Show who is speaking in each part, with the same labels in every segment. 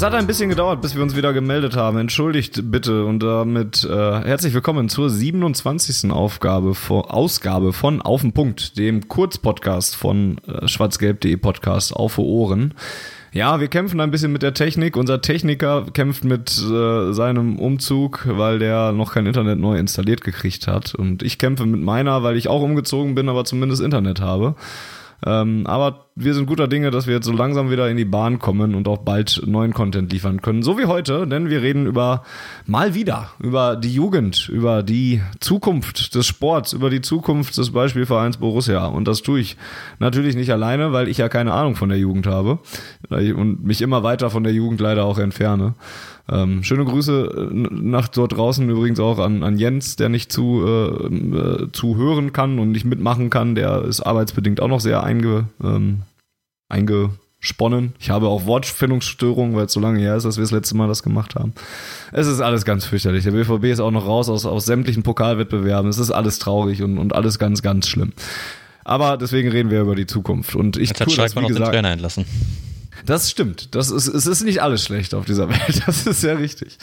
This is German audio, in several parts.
Speaker 1: Es hat ein bisschen gedauert, bis wir uns wieder gemeldet haben. Entschuldigt bitte und damit äh, herzlich willkommen zur 27. Aufgabe, vor, Ausgabe von Auf den Punkt, dem Kurzpodcast von äh, schwarzgelb.de Podcast Auf Ohren. Ja, wir kämpfen ein bisschen mit der Technik. Unser Techniker kämpft mit äh, seinem Umzug, weil der noch kein Internet neu installiert gekriegt hat. Und ich kämpfe mit meiner, weil ich auch umgezogen bin, aber zumindest Internet habe. Ähm, aber wir sind guter Dinge, dass wir jetzt so langsam wieder in die Bahn kommen und auch bald neuen Content liefern können. So wie heute, denn wir reden über mal wieder, über die Jugend, über die Zukunft des Sports, über die Zukunft des Beispielvereins Borussia. Und das tue ich natürlich nicht alleine, weil ich ja keine Ahnung von der Jugend habe und mich immer weiter von der Jugend leider auch entferne. Ähm, schöne Grüße äh, nach dort draußen übrigens auch an, an Jens, der nicht zu, äh, äh, zu hören kann und nicht mitmachen kann. Der ist arbeitsbedingt auch noch sehr einge, ähm, eingesponnen. Ich habe auch Wortfindungsstörungen, weil es so lange her ist, dass wir das letzte Mal das gemacht haben. Es ist alles ganz fürchterlich. Der BVB ist auch noch raus aus, aus sämtlichen Pokalwettbewerben. Es ist alles traurig und, und alles ganz, ganz schlimm. Aber deswegen reden wir über die Zukunft. Und ich
Speaker 2: Jetzt hat Schalke noch den Trainer entlassen.
Speaker 1: Das stimmt. Das ist, es ist nicht alles schlecht auf dieser Welt. Das ist sehr richtig.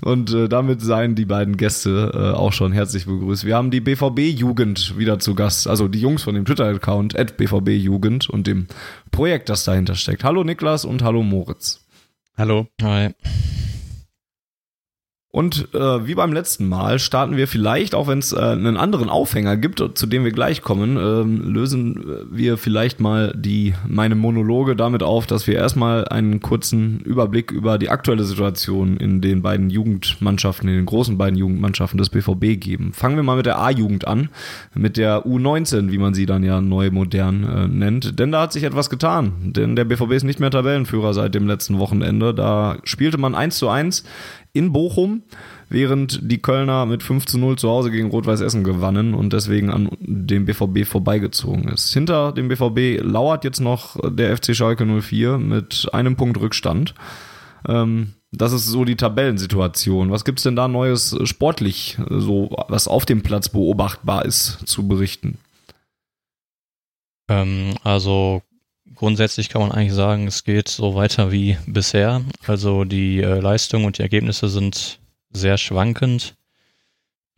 Speaker 1: Und äh, damit seien die beiden Gäste äh, auch schon herzlich begrüßt. Wir haben die BVB-Jugend wieder zu Gast. Also die Jungs von dem Twitter-Account at BVB-Jugend und dem Projekt, das dahinter steckt. Hallo Niklas und hallo Moritz.
Speaker 2: Hallo. Hi.
Speaker 1: Und äh, wie beim letzten Mal starten wir vielleicht, auch wenn es äh, einen anderen Aufhänger gibt, zu dem wir gleich kommen, ähm, lösen wir vielleicht mal die meine Monologe damit auf, dass wir erstmal einen kurzen Überblick über die aktuelle Situation in den beiden Jugendmannschaften, in den großen beiden Jugendmannschaften des BVB geben. Fangen wir mal mit der A-Jugend an, mit der U19, wie man sie dann ja neu modern äh, nennt. Denn da hat sich etwas getan. Denn der BVB ist nicht mehr Tabellenführer seit dem letzten Wochenende. Da spielte man 1 zu 1 in Bochum, während die Kölner mit 5 zu 0 zu Hause gegen Rot-Weiß Essen gewannen und deswegen an dem BVB vorbeigezogen ist. Hinter dem BVB lauert jetzt noch der FC Schalke 04 mit einem Punkt Rückstand. Ähm, das ist so die Tabellensituation. Was gibt's denn da Neues sportlich, so was auf dem Platz beobachtbar ist, zu berichten?
Speaker 2: Ähm, also grundsätzlich kann man eigentlich sagen, es geht so weiter wie bisher. Also die äh, Leistung und die Ergebnisse sind sehr schwankend.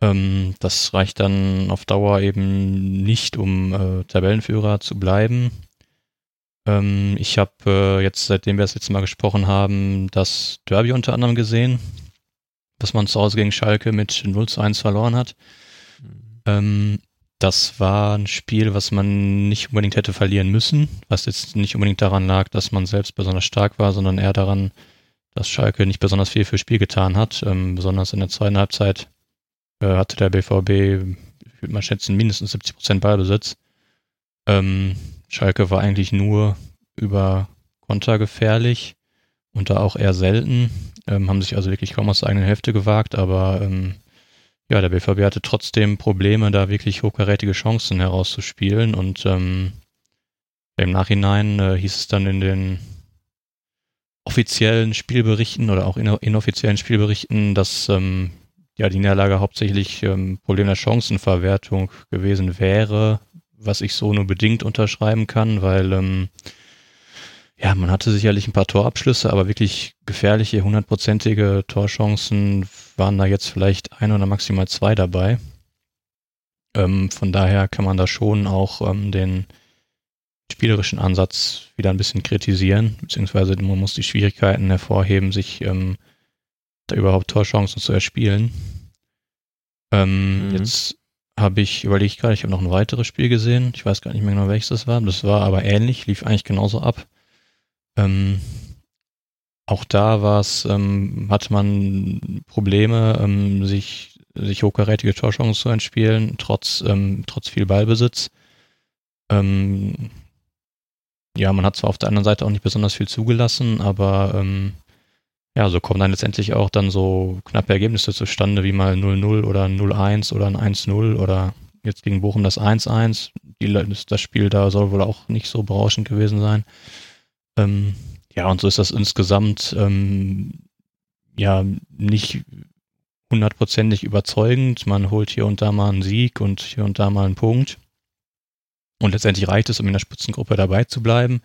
Speaker 2: Ähm, das reicht dann auf Dauer eben nicht, um äh, Tabellenführer zu bleiben. Ähm, ich habe äh, jetzt, seitdem wir das letzte Mal gesprochen haben, das Derby unter anderem gesehen, dass man zu Hause gegen Schalke mit 0 zu 1 verloren hat. Mhm. Ähm, das war ein Spiel, was man nicht unbedingt hätte verlieren müssen, was jetzt nicht unbedingt daran lag, dass man selbst besonders stark war, sondern eher daran, dass Schalke nicht besonders viel fürs Spiel getan hat. Ähm, besonders in der zweiten Halbzeit äh, hatte der BVB, ich würde mal schätzen, mindestens 70 Prozent Ballbesitz. Ähm, Schalke war eigentlich nur über Konter gefährlich und da auch eher selten. Ähm, haben sich also wirklich kaum aus der eigenen Hälfte gewagt, aber ähm, ja, der BVB hatte trotzdem Probleme, da wirklich hochkarätige Chancen herauszuspielen und ähm, im Nachhinein äh, hieß es dann in den offiziellen Spielberichten oder auch inoffiziellen Spielberichten, dass ähm, ja die Niederlage hauptsächlich ähm, Problem der Chancenverwertung gewesen wäre, was ich so nur bedingt unterschreiben kann, weil ähm, ja, man hatte sicherlich ein paar Torabschlüsse, aber wirklich gefährliche, hundertprozentige Torchancen waren da jetzt vielleicht ein oder maximal zwei dabei. Ähm, von daher kann man da schon auch ähm, den spielerischen Ansatz wieder ein bisschen kritisieren, beziehungsweise man muss die Schwierigkeiten hervorheben, sich ähm, da überhaupt Torchancen zu erspielen. Ähm, mhm. Jetzt habe ich überlegt gerade, ich habe noch ein weiteres Spiel gesehen. Ich weiß gar nicht mehr genau, welches das war. Das war aber ähnlich, lief eigentlich genauso ab. Ähm, auch da war es, ähm, hatte man Probleme, ähm, sich, sich hochkarätige Torchancen zu entspielen, trotz, ähm, trotz viel Ballbesitz. Ähm, ja, man hat zwar auf der anderen Seite auch nicht besonders viel zugelassen, aber ähm, ja, so kommen dann letztendlich auch dann so knappe Ergebnisse zustande, wie mal 0-0 oder 0-1 oder ein 1-0 oder jetzt gegen Bochum das 1-1. Das Spiel da soll wohl auch nicht so berauschend gewesen sein. Ähm, Ja, und so ist das insgesamt ähm, ja nicht hundertprozentig überzeugend. Man holt hier und da mal einen Sieg und hier und da mal einen Punkt. Und letztendlich reicht es, um in der Spitzengruppe dabei zu bleiben.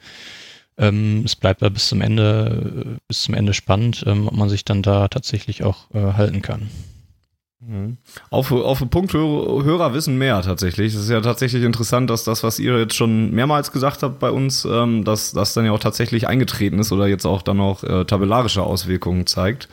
Speaker 2: Ähm, es bleibt da bis zum Ende, bis zum Ende spannend, ähm, ob man sich dann da tatsächlich auch äh, halten kann.
Speaker 1: Mhm. Auf, auf den Punkt Hörer wissen mehr tatsächlich. Es ist ja tatsächlich interessant, dass das, was ihr jetzt schon mehrmals gesagt habt bei uns, ähm, dass das dann ja auch tatsächlich eingetreten ist oder jetzt auch dann auch äh, tabellarische Auswirkungen zeigt.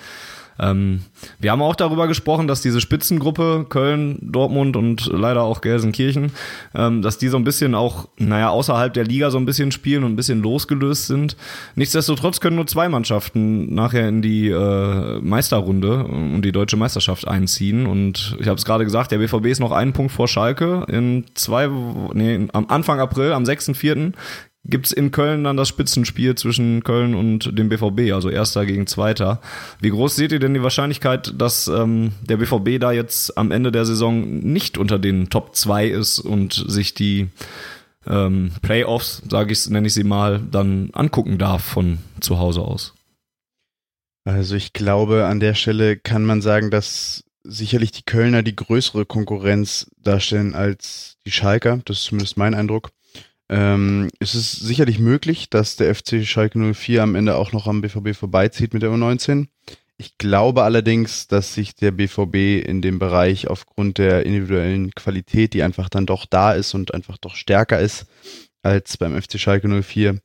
Speaker 1: Ähm, wir haben auch darüber gesprochen, dass diese Spitzengruppe Köln, Dortmund und leider auch Gelsenkirchen, ähm, dass die so ein bisschen auch, naja, außerhalb der Liga so ein bisschen spielen und ein bisschen losgelöst sind. Nichtsdestotrotz können nur zwei Mannschaften nachher in die äh, Meisterrunde und die deutsche Meisterschaft einziehen. Und ich habe es gerade gesagt, der BVB ist noch einen Punkt vor Schalke. In zwei, nee, am Anfang April, am 6.4 gibt's in Köln dann das Spitzenspiel zwischen Köln und dem BVB, also Erster gegen Zweiter. Wie groß seht ihr denn die Wahrscheinlichkeit, dass ähm, der BVB da jetzt am Ende der Saison nicht unter den Top 2 ist und sich die ähm, Playoffs, sage ich, nenne ich sie mal, dann angucken darf von zu Hause aus?
Speaker 3: Also ich glaube, an der Stelle kann man sagen, dass sicherlich die Kölner die größere Konkurrenz darstellen als die Schalker. Das ist zumindest mein Eindruck. Ähm, es ist sicherlich möglich, dass der FC Schalke 04 am Ende auch noch am BVB vorbeizieht mit der U19. Ich glaube allerdings, dass sich der BVB in dem Bereich aufgrund der individuellen Qualität, die einfach dann doch da ist und einfach doch stärker ist als beim FC Schalke 04,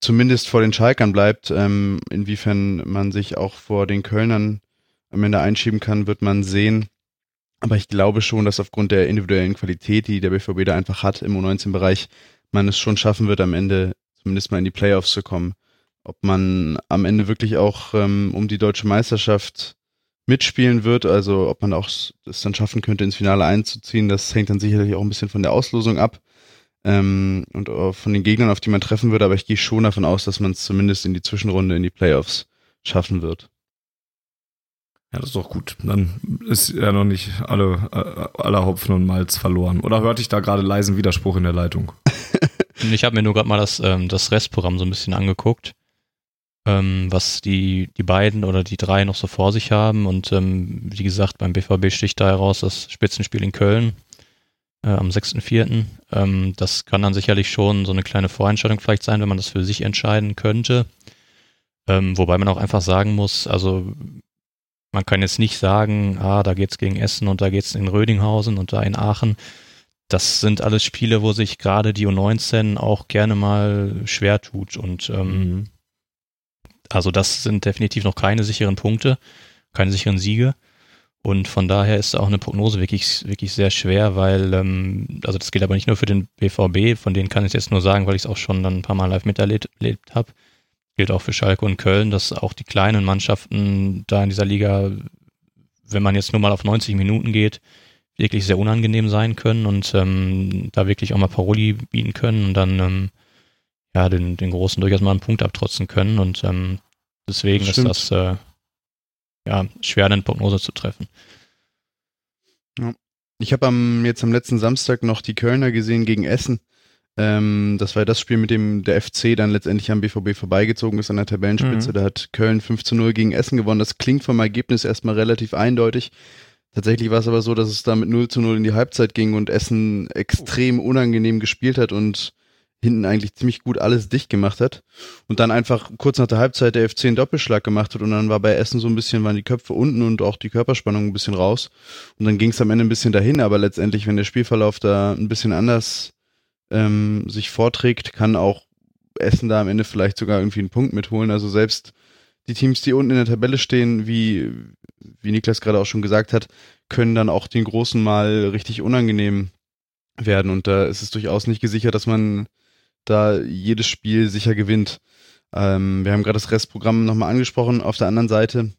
Speaker 3: zumindest vor den Schalkern bleibt. Ähm, inwiefern man sich auch vor den Kölnern am Ende einschieben kann, wird man sehen. Aber ich glaube schon, dass aufgrund der individuellen Qualität, die der BVB da einfach hat im U19-Bereich, man es schon schaffen wird, am Ende zumindest mal in die Playoffs zu kommen. Ob man am Ende wirklich auch ähm, um die deutsche Meisterschaft mitspielen wird, also ob man auch es dann schaffen könnte, ins Finale einzuziehen, das hängt dann sicherlich auch ein bisschen von der Auslosung ab ähm, und von den Gegnern, auf die man treffen würde, aber ich gehe schon davon aus, dass man es zumindest in die Zwischenrunde, in die Playoffs schaffen wird.
Speaker 1: Ja, das ist doch gut. Dann ist ja noch nicht alle, äh, aller Hopfen und Malz verloren. Oder hörte ich da gerade leisen Widerspruch in der Leitung?
Speaker 2: Ich habe mir nur gerade mal das, ähm, das Restprogramm so ein bisschen angeguckt, ähm, was die, die beiden oder die drei noch so vor sich haben. Und ähm, wie gesagt, beim BVB sticht da heraus das Spitzenspiel in Köln äh, am 6.4. Ähm, das kann dann sicherlich schon so eine kleine Vorentscheidung vielleicht sein, wenn man das für sich entscheiden könnte. Ähm, wobei man auch einfach sagen muss, also man kann jetzt nicht sagen, ah, da geht's gegen Essen und da geht's in Rödinghausen und da in Aachen. Das sind alles Spiele, wo sich gerade die U19 auch gerne mal schwer tut. Und ähm, mhm. also das sind definitiv noch keine sicheren Punkte, keine sicheren Siege. Und von daher ist auch eine Prognose wirklich, wirklich sehr schwer, weil, ähm, also das gilt aber nicht nur für den BVB, von denen kann ich jetzt nur sagen, weil ich es auch schon dann ein paar Mal live miterlebt habe gilt auch für Schalke und Köln, dass auch die kleinen Mannschaften da in dieser Liga, wenn man jetzt nur mal auf 90 Minuten geht, wirklich sehr unangenehm sein können und ähm, da wirklich auch mal Paroli bieten können und dann ähm, ja den, den Großen durchaus mal einen Punkt abtrotzen können und ähm, deswegen das ist das äh, ja schwer eine Prognose zu treffen.
Speaker 3: Ja. Ich habe am jetzt am letzten Samstag noch die Kölner gesehen gegen Essen ähm, das war das Spiel, mit dem der FC dann letztendlich am BVB vorbeigezogen ist an der Tabellenspitze. Mhm. Da hat Köln 5 zu 0 gegen Essen gewonnen. Das klingt vom Ergebnis erstmal relativ eindeutig. Tatsächlich war es aber so, dass es da mit 0 zu 0 in die Halbzeit ging und Essen extrem unangenehm gespielt hat und hinten eigentlich ziemlich gut alles dicht gemacht hat. Und dann einfach kurz nach der Halbzeit der FC einen Doppelschlag gemacht hat und dann war bei Essen so ein bisschen, waren die Köpfe unten und auch die Körperspannung ein bisschen raus. Und dann ging es am Ende ein bisschen dahin, aber letztendlich, wenn der Spielverlauf da ein bisschen anders ähm, sich vorträgt, kann auch Essen da am Ende vielleicht sogar irgendwie einen Punkt mitholen. Also selbst die Teams, die unten in der Tabelle stehen, wie, wie Niklas gerade auch schon gesagt hat, können dann auch den Großen mal richtig unangenehm werden. Und da ist es durchaus nicht gesichert, dass man da jedes Spiel sicher gewinnt. Ähm, wir haben gerade das Restprogramm nochmal angesprochen. Auf der anderen Seite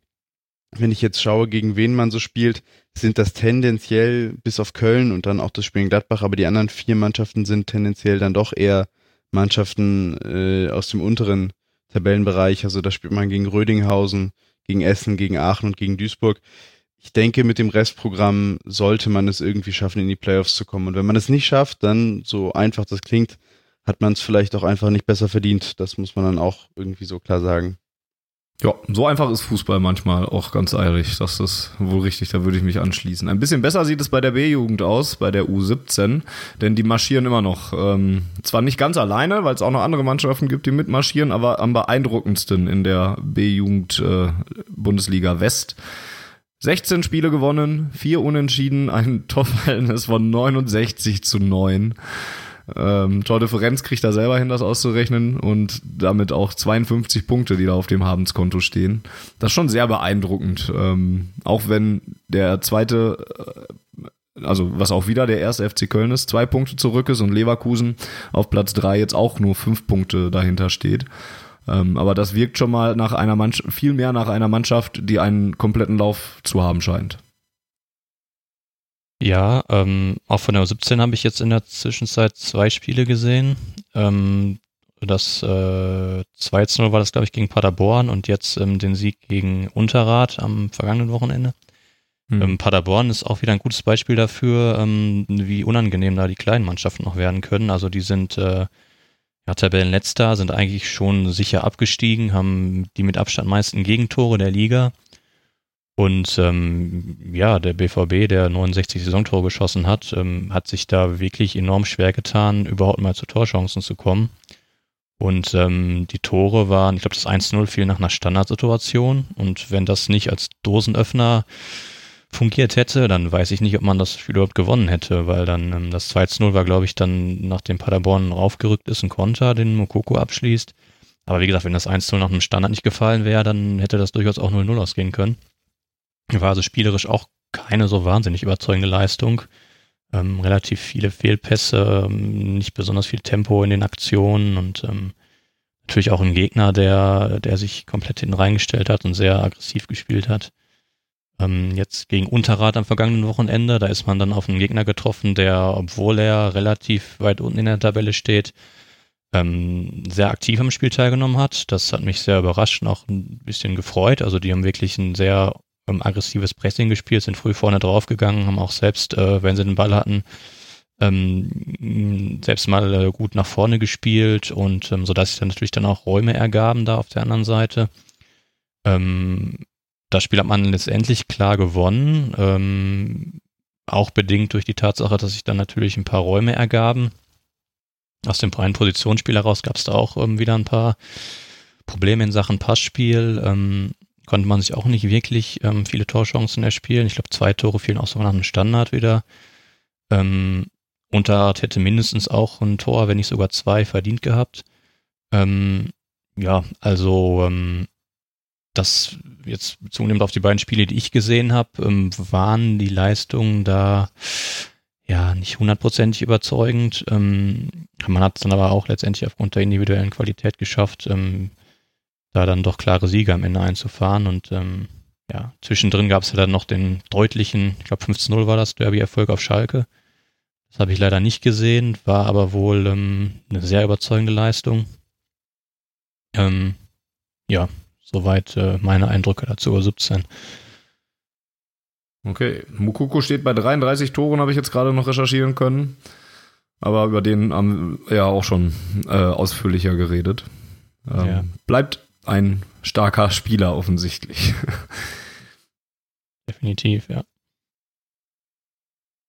Speaker 3: wenn ich jetzt schaue, gegen wen man so spielt, sind das tendenziell bis auf Köln und dann auch das Spiel in Gladbach, aber die anderen vier Mannschaften sind tendenziell dann doch eher Mannschaften äh, aus dem unteren Tabellenbereich. Also da spielt man gegen Rödinghausen, gegen Essen, gegen Aachen und gegen Duisburg. Ich denke, mit dem Restprogramm sollte man es irgendwie schaffen, in die Playoffs zu kommen. Und wenn man es nicht schafft, dann, so einfach das klingt, hat man es vielleicht auch einfach nicht besser verdient. Das muss man dann auch irgendwie so klar sagen.
Speaker 1: Ja, so einfach ist Fußball manchmal auch ganz ehrlich. Das ist wohl richtig, da würde ich mich anschließen. Ein bisschen besser sieht es bei der B-Jugend aus, bei der U17, denn die marschieren immer noch. Ähm, zwar nicht ganz alleine, weil es auch noch andere Mannschaften gibt, die mitmarschieren, aber am beeindruckendsten in der B-Jugend äh, Bundesliga West. 16 Spiele gewonnen, vier Unentschieden, ein Torverhältnis von 69 zu 9. Ähm, Tordifferenz kriegt er selber hin, das auszurechnen und damit auch 52 Punkte, die da auf dem Habenskonto stehen. Das ist schon sehr beeindruckend. Ähm, auch wenn der zweite, äh, also was auch wieder der erste FC Köln ist, zwei Punkte zurück ist und Leverkusen auf Platz drei jetzt auch nur fünf Punkte dahinter steht. Ähm, aber das wirkt schon mal nach einer Mannschaft, viel mehr nach einer Mannschaft, die einen kompletten Lauf zu haben scheint.
Speaker 2: Ja, ähm, auch von der U17 habe ich jetzt in der Zwischenzeit zwei Spiele gesehen. Ähm, das äh, 2-0 war das, glaube ich, gegen Paderborn und jetzt ähm, den Sieg gegen Unterrad am vergangenen Wochenende. Hm. Ähm, Paderborn ist auch wieder ein gutes Beispiel dafür, ähm, wie unangenehm da die kleinen Mannschaften noch werden können. Also die sind äh, ja, Tabellenletzter, sind eigentlich schon sicher abgestiegen, haben die mit Abstand meisten Gegentore der Liga und ähm, ja, der BVB, der 69 Saisontore geschossen hat, ähm, hat sich da wirklich enorm schwer getan, überhaupt mal zu Torchancen zu kommen. Und ähm, die Tore waren, ich glaube, das 1-0 fiel nach einer Standardsituation. Und wenn das nicht als Dosenöffner fungiert hätte, dann weiß ich nicht, ob man das Spiel überhaupt gewonnen hätte, weil dann ähm, das 2-0 war, glaube ich, dann nachdem Paderborn raufgerückt ist, ein Konter, den Mokoko abschließt. Aber wie gesagt, wenn das 1-0 nach einem Standard nicht gefallen wäre, dann hätte das durchaus auch 0-0 ausgehen können. War also spielerisch auch keine so wahnsinnig überzeugende Leistung. Ähm, relativ viele Fehlpässe, ähm, nicht besonders viel Tempo in den Aktionen und ähm, natürlich auch ein Gegner, der, der sich komplett hinten reingestellt hat und sehr aggressiv gespielt hat. Ähm, jetzt gegen Unterrad am vergangenen Wochenende, da ist man dann auf einen Gegner getroffen, der, obwohl er relativ weit unten in der Tabelle steht, ähm, sehr aktiv am Spiel teilgenommen hat. Das hat mich sehr überrascht und auch ein bisschen gefreut. Also die haben wirklich ein sehr ähm, aggressives Pressing gespielt, sind früh vorne draufgegangen, haben auch selbst, äh, wenn sie den Ball hatten, ähm, selbst mal äh, gut nach vorne gespielt und ähm, so dass sich dann natürlich dann auch Räume ergaben da auf der anderen Seite. Ähm, das Spiel hat man letztendlich klar gewonnen, ähm, auch bedingt durch die Tatsache, dass sich dann natürlich ein paar Räume ergaben. Aus dem freien Positionsspiel heraus gab es da auch ähm, wieder ein paar Probleme in Sachen Passspiel. Konnte man sich auch nicht wirklich ähm, viele Torchancen erspielen. Ich glaube, zwei Tore fielen auch so nach einem Standard wieder. Ähm, Unterart hätte mindestens auch ein Tor, wenn nicht sogar zwei, verdient gehabt. Ähm, ja, also ähm, das jetzt zunehmend auf die beiden Spiele, die ich gesehen habe, ähm, waren die Leistungen da ja nicht hundertprozentig überzeugend. Ähm, man hat es dann aber auch letztendlich aufgrund der individuellen Qualität geschafft, ähm, da dann doch klare Siege am Ende einzufahren. Und ähm, ja, zwischendrin gab es ja dann noch den deutlichen, ich glaube 15-0 war das, Derby-Erfolg auf Schalke. Das habe ich leider nicht gesehen, war aber wohl ähm, eine sehr überzeugende Leistung. Ähm, ja, soweit äh, meine Eindrücke dazu, 17.
Speaker 1: Okay, Mukoko steht bei 33 Toren, habe ich jetzt gerade noch recherchieren können. Aber über den haben wir ja auch schon äh, ausführlicher geredet. Ähm, ja. Bleibt ein starker Spieler offensichtlich.
Speaker 2: Definitiv, ja.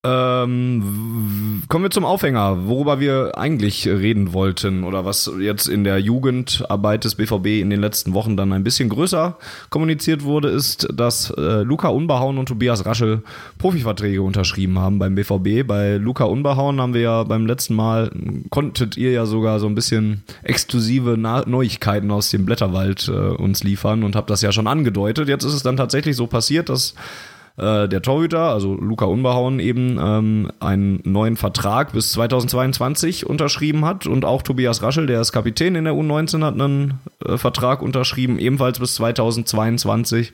Speaker 1: Ähm, kommen wir zum Aufhänger, worüber wir eigentlich reden wollten oder was jetzt in der Jugendarbeit des BVB in den letzten Wochen dann ein bisschen größer kommuniziert wurde, ist, dass äh, Luca Unbehauen und Tobias Raschel Profiverträge unterschrieben haben beim BVB. Bei Luca Unbehauen haben wir ja beim letzten Mal, konntet ihr ja sogar so ein bisschen exklusive Na Neuigkeiten aus dem Blätterwald äh, uns liefern und habt das ja schon angedeutet. Jetzt ist es dann tatsächlich so passiert, dass äh, der Torhüter, also Luca Unbehauen, eben ähm, einen neuen Vertrag bis 2022 unterschrieben hat und auch Tobias Raschel, der ist Kapitän in der U19, hat einen äh, Vertrag unterschrieben, ebenfalls bis 2022.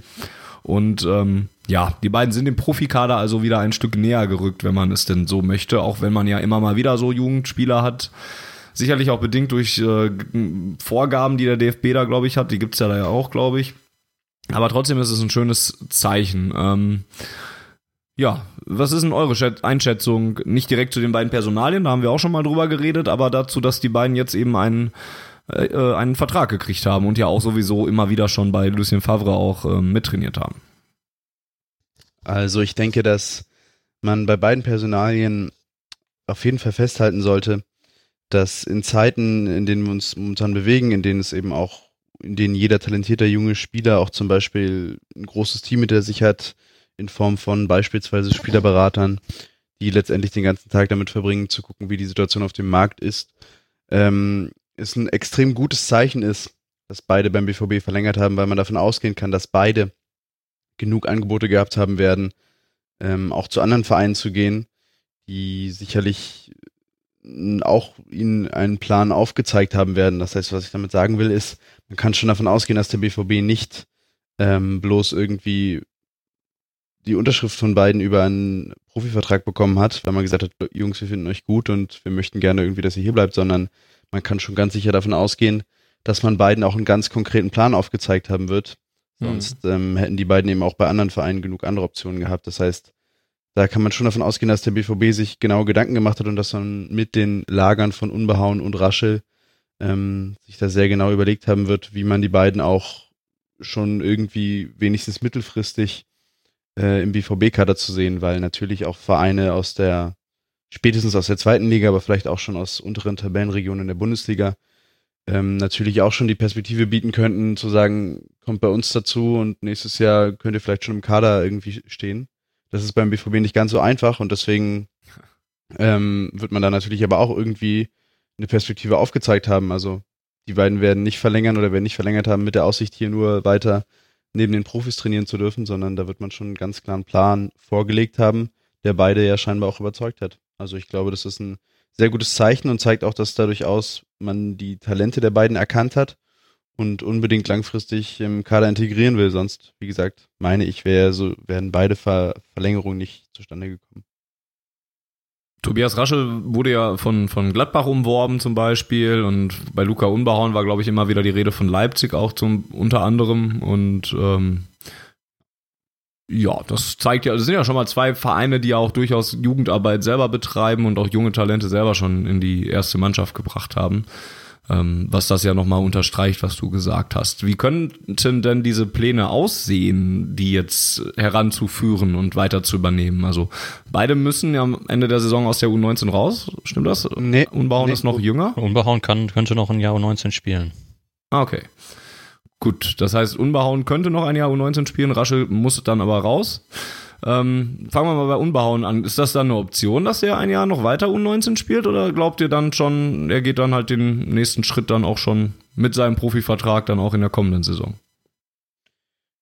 Speaker 1: Und ähm, ja, die beiden sind im Profikader also wieder ein Stück näher gerückt, wenn man es denn so möchte, auch wenn man ja immer mal wieder so Jugendspieler hat. Sicherlich auch bedingt durch äh, Vorgaben, die der DFB da, glaube ich, hat. Die gibt's ja da ja auch, glaube ich. Aber trotzdem ist es ein schönes Zeichen. Ähm, Ja, was ist denn eure Einschätzung? Nicht direkt zu den beiden Personalien, da haben wir auch schon mal drüber geredet, aber dazu, dass die beiden jetzt eben einen, äh, äh einen Vertrag gekriegt haben und ja auch sowieso immer wieder schon bei Lucien Favre auch äh, mittrainiert haben.
Speaker 3: Also ich denke, dass man bei beiden Personalien auf jeden Fall festhalten sollte, dass in Zeiten, in denen wir uns momentan bewegen, in denen es eben auch, in denen jeder talentierte junge Spieler auch zum Beispiel ein großes Team mit der sich hat, in Form von beispielsweise Spielerberatern, die letztendlich den ganzen Tag damit verbringen, zu gucken, wie die Situation auf dem Markt ist, ähm, ist ein extrem gutes Zeichen ist, dass beide beim BVB verlängert haben, weil man davon ausgehen kann, dass beide genug Angebote gehabt haben werden, ähm, auch zu anderen Vereinen zu gehen, die sicherlich auch ihnen einen Plan aufgezeigt haben werden. Das heißt, was ich damit sagen will, ist, man kann schon davon ausgehen, dass der BVB nicht ähm, bloß irgendwie die Unterschrift von beiden über einen Profivertrag bekommen hat, weil man gesagt hat, Jungs, wir finden euch gut und wir möchten gerne irgendwie, dass ihr hier bleibt, sondern man kann schon ganz sicher davon ausgehen, dass man beiden auch einen ganz konkreten Plan aufgezeigt haben wird. Mhm. Sonst mhm. ähm, hätten die beiden eben auch bei anderen Vereinen genug andere Optionen gehabt. Das heißt, da kann man schon davon ausgehen, dass der BVB sich genau Gedanken gemacht hat und dass man mit den Lagern von Unbehauen und Raschel ähm, sich da sehr genau überlegt haben wird, wie man die beiden auch schon irgendwie wenigstens mittelfristig äh, im BVB-Kader zu sehen, weil natürlich auch Vereine aus der, spätestens aus der zweiten Liga, aber vielleicht auch schon aus unteren Tabellenregionen der Bundesliga, ähm, natürlich auch schon die Perspektive bieten könnten, zu sagen, kommt bei uns dazu und nächstes Jahr könnt ihr vielleicht schon im Kader irgendwie stehen. Das ist beim BVB nicht ganz so einfach und deswegen ähm, wird man da natürlich aber auch irgendwie eine Perspektive aufgezeigt haben. Also die beiden werden nicht verlängern oder werden nicht verlängert haben mit der Aussicht, hier nur weiter neben den Profis trainieren zu dürfen, sondern da wird man schon einen ganz klaren Plan vorgelegt haben, der beide ja scheinbar auch überzeugt hat. Also ich glaube, das ist ein sehr gutes Zeichen und zeigt auch, dass da durchaus man die Talente der beiden erkannt hat und unbedingt langfristig im Kader integrieren will. Sonst, wie gesagt, meine ich, wäre so, wären beide Ver Verlängerungen nicht zustande gekommen.
Speaker 1: Tobias Raschel wurde ja von, von Gladbach umworben zum Beispiel und bei Luca Unbehauen war, glaube ich, immer wieder die Rede von Leipzig auch zum unter anderem und ähm, ja, das zeigt ja, das sind ja schon mal zwei Vereine, die auch durchaus Jugendarbeit selber betreiben und auch junge Talente selber schon in die erste Mannschaft gebracht haben was das ja nochmal unterstreicht, was du gesagt hast. Wie könnten denn diese Pläne aussehen, die jetzt heranzuführen und weiter zu übernehmen? Also beide müssen ja am Ende der Saison aus der U19 raus, stimmt das?
Speaker 2: Nee.
Speaker 1: Unbauen nee. ist noch jünger?
Speaker 2: Unbehauen kann, könnte noch ein Jahr U19 spielen.
Speaker 1: Ah, okay. Gut, das heißt, Unbehauen könnte noch ein Jahr U19 spielen, Raschel muss dann aber raus. Ähm, fangen wir mal bei Unbehauen an. Ist das dann eine Option, dass er ein Jahr noch weiter U19 spielt oder glaubt ihr dann schon, er geht dann halt den nächsten Schritt dann auch schon mit seinem Profivertrag dann auch in der kommenden Saison?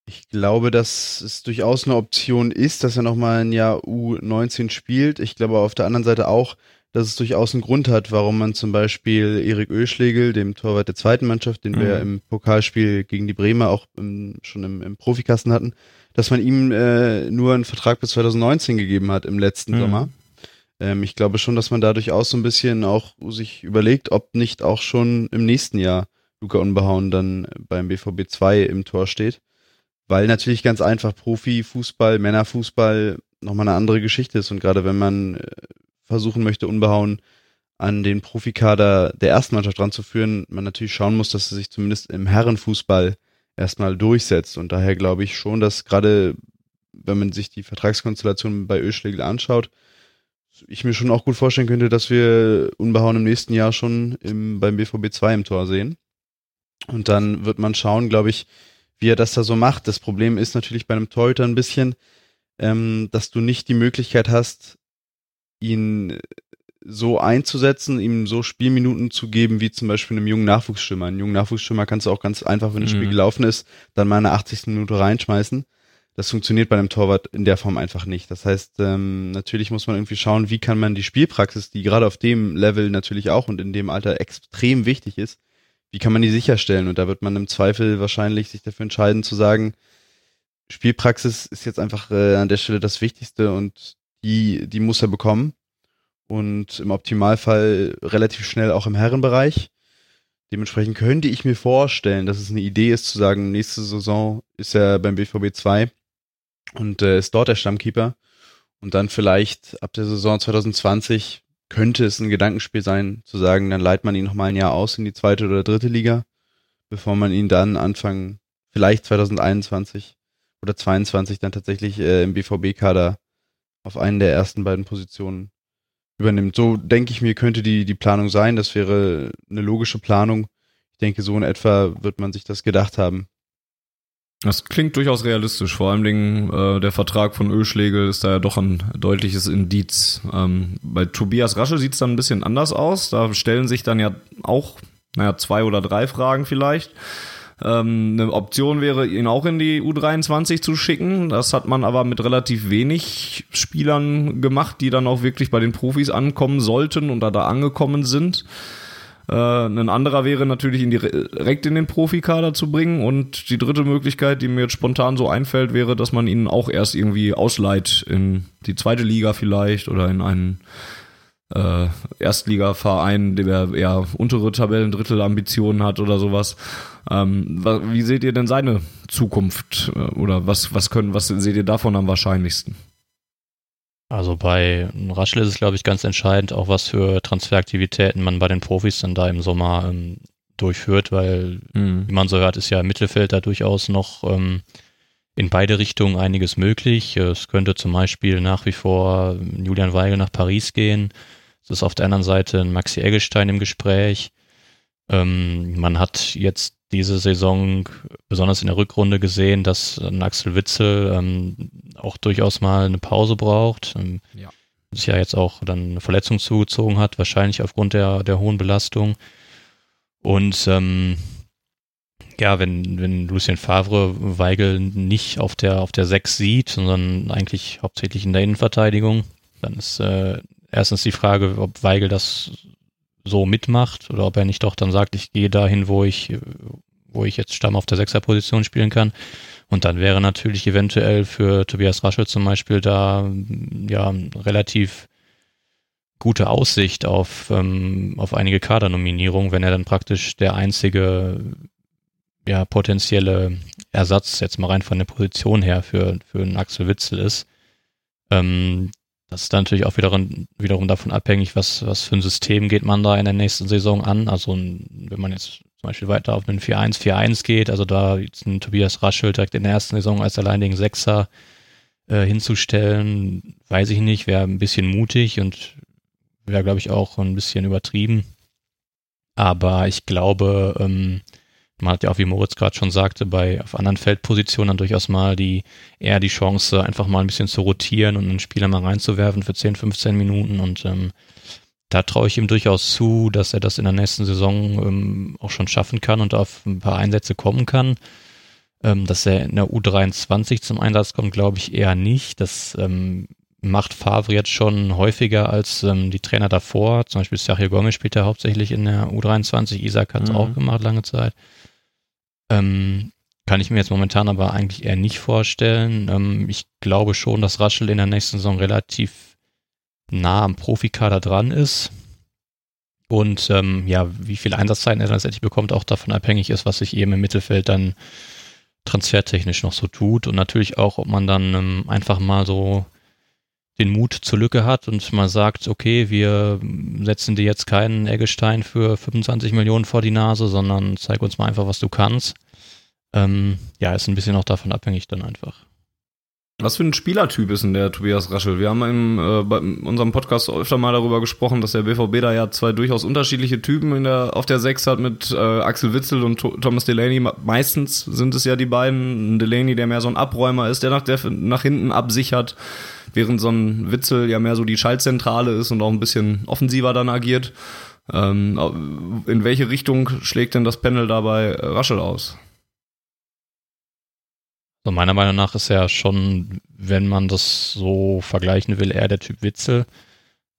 Speaker 3: Ich glaube, dass es durchaus eine Option ist, dass er nochmal ein Jahr U19 spielt. Ich glaube auf der anderen Seite auch, dass es durchaus einen Grund hat, warum man zum Beispiel Erik Öschlegel, dem Torwart der zweiten Mannschaft, den mhm. wir im Pokalspiel gegen die Bremer auch im, schon im, im Profikasten hatten, dass man ihm äh, nur einen Vertrag bis 2019 gegeben hat im letzten mhm. Sommer. Ähm, ich glaube schon, dass man dadurch auch so ein bisschen auch sich überlegt, ob nicht auch schon im nächsten Jahr Luca Unbehauen dann beim BVB 2 im Tor steht. Weil natürlich ganz einfach Profifußball, Männerfußball nochmal eine andere Geschichte ist. Und gerade wenn man äh, versuchen möchte, Unbehauen an den Profikader der ersten Mannschaft ranzuführen, man natürlich schauen muss, dass er sich zumindest im Herrenfußball erstmal durchsetzt. Und daher glaube ich schon, dass gerade, wenn man sich die Vertragskonstellation bei Ölschlegel anschaut, ich mir schon auch gut vorstellen könnte, dass wir Unbehauen im nächsten Jahr schon im, beim BVB 2 im Tor sehen. Und dann wird man schauen, glaube ich, wie er das da so macht. Das Problem ist natürlich bei einem Torhüter ein bisschen, ähm, dass du nicht die Möglichkeit hast, ihn so einzusetzen, ihm so Spielminuten zu geben, wie zum Beispiel einem jungen Nachwuchsschimmer. Einen jungen Nachwuchsschimmer kannst du auch ganz einfach, wenn das Spiel mhm. gelaufen ist, dann mal eine 80. Minute reinschmeißen. Das funktioniert bei einem Torwart in der Form einfach nicht. Das heißt, ähm, natürlich muss man irgendwie schauen, wie kann man die Spielpraxis, die gerade auf dem Level natürlich auch und in dem Alter extrem wichtig ist, wie kann man die sicherstellen? Und da wird man im Zweifel wahrscheinlich sich dafür entscheiden zu sagen, Spielpraxis ist jetzt einfach äh, an der Stelle das Wichtigste und die, die muss er bekommen und im Optimalfall relativ schnell auch im Herrenbereich. Dementsprechend könnte ich mir vorstellen, dass es eine Idee ist zu sagen, nächste Saison ist er beim BVB 2 und äh, ist dort der Stammkeeper. Und dann vielleicht ab der Saison 2020 könnte es ein Gedankenspiel sein, zu sagen, dann leiht man ihn noch mal ein Jahr aus in die zweite oder dritte Liga, bevor man ihn dann Anfang, vielleicht 2021 oder 22 dann tatsächlich äh, im BVB-Kader auf einen der ersten beiden Positionen übernimmt. So denke ich mir, könnte die, die Planung sein. Das wäre eine logische Planung. Ich denke, so in etwa wird man sich das gedacht haben.
Speaker 1: Das klingt durchaus realistisch. Vor allen Dingen äh, der Vertrag von Ölschlegel ist da ja doch ein deutliches Indiz. Ähm, bei Tobias Rasche sieht es dann ein bisschen anders aus. Da stellen sich dann ja auch, naja, zwei oder drei Fragen vielleicht. Ähm, eine Option wäre, ihn auch in die U23 zu schicken. Das hat man aber mit relativ wenig Spielern gemacht, die dann auch wirklich bei den Profis ankommen sollten und da, da angekommen sind. Äh, ein anderer wäre natürlich, ihn direkt in den Profikader zu bringen. Und die dritte Möglichkeit, die mir jetzt spontan so einfällt, wäre, dass man ihn auch erst irgendwie ausleiht in die zweite Liga vielleicht oder in einen äh, Erstligaverein, der eher untere Tabellendrittel-Ambitionen hat oder sowas. Ähm, wie seht ihr denn seine Zukunft äh, oder was, was können, was seht ihr davon am wahrscheinlichsten?
Speaker 2: Also bei Raschel ist es, glaube ich, ganz entscheidend, auch was für Transferaktivitäten man bei den Profis dann da im Sommer ähm, durchführt, weil, mhm. wie man so hört, ist ja im Mittelfeld da durchaus noch ähm, in beide Richtungen einiges möglich. Es könnte zum Beispiel nach wie vor Julian Weigel nach Paris gehen. Es ist auf der anderen Seite ein Maxi Eggestein im Gespräch. Ähm, man hat jetzt diese Saison besonders in der Rückrunde gesehen, dass ein Axel Witzel ähm, auch durchaus mal eine Pause braucht. Ähm, ja. Sich ja jetzt auch dann eine Verletzung zugezogen hat, wahrscheinlich aufgrund der, der hohen Belastung. Und ähm, ja, wenn, wenn Lucien Favre Weigel nicht auf der, auf der 6 sieht, sondern eigentlich hauptsächlich in der Innenverteidigung, dann ist äh, erstens die Frage, ob Weigel das so mitmacht oder ob er nicht doch dann sagt, ich gehe dahin, wo ich, wo ich jetzt Stamm auf der Sechserposition spielen kann. Und dann wäre natürlich eventuell für Tobias Raschel zum Beispiel da ja relativ gute Aussicht auf, ähm, auf einige Kadernominierungen, wenn er dann praktisch der einzige ja, potenzielle Ersatz jetzt mal rein von der Position her für, für einen Axel Witzel ist. Ähm, das ist natürlich auch wiederum, wiederum davon abhängig, was, was für ein System geht man da in der nächsten Saison an. Also wenn man jetzt zum Beispiel weiter auf einen 4-1, 4-1 geht, also da jetzt einen Tobias Raschel direkt in der ersten Saison als alleinigen Sechser äh, hinzustellen, weiß ich nicht, wäre ein bisschen mutig und wäre, glaube ich, auch ein bisschen übertrieben. Aber ich glaube, ähm, man hat ja auch, wie Moritz gerade schon sagte, bei auf anderen Feldpositionen dann durchaus mal die eher die Chance, einfach mal ein bisschen zu rotieren und einen Spieler mal reinzuwerfen für 10, 15 Minuten. Und ähm, da traue ich ihm durchaus zu, dass er das in der nächsten Saison ähm, auch schon schaffen kann und auf ein paar Einsätze kommen kann. Ähm, dass er in der U23 zum Einsatz kommt, glaube ich eher nicht. Das ähm, macht Favre jetzt schon häufiger als ähm, die Trainer davor. Zum Beispiel Sergio Gomez spielt er hauptsächlich in der U23. Isaac hat es mhm. auch gemacht lange Zeit. Ähm, kann ich mir jetzt momentan aber eigentlich eher nicht vorstellen. Ähm, ich glaube schon, dass Raschel in der nächsten Saison relativ nah am Profikader dran ist. Und ähm, ja, wie viel Einsatzzeiten er dann letztendlich bekommt, auch davon abhängig ist, was sich eben im Mittelfeld dann transfertechnisch noch so tut. Und natürlich auch, ob man dann ähm, einfach mal so den Mut zur Lücke hat und mal sagt, okay, wir setzen dir jetzt keinen Eggestein für 25 Millionen vor die Nase, sondern zeig uns mal einfach, was du kannst. Ähm, ja, ist ein bisschen auch davon abhängig dann einfach.
Speaker 1: Was für ein Spielertyp ist denn der Tobias Raschel? Wir haben im, äh, bei unserem Podcast öfter mal darüber gesprochen, dass der BVB da ja zwei durchaus unterschiedliche Typen der, auf der Sechs hat mit äh, Axel Witzel und Thomas Delaney. Meistens sind es ja die beiden. Delaney, der mehr so ein Abräumer ist, der nach, der nach hinten absichert während so ein Witzel ja mehr so die Schaltzentrale ist und auch ein bisschen offensiver dann agiert. Ähm, in welche Richtung schlägt denn das Panel dabei äh, Raschel aus?
Speaker 2: Also meiner Meinung nach ist er schon, wenn man das so vergleichen will, eher der Typ Witzel.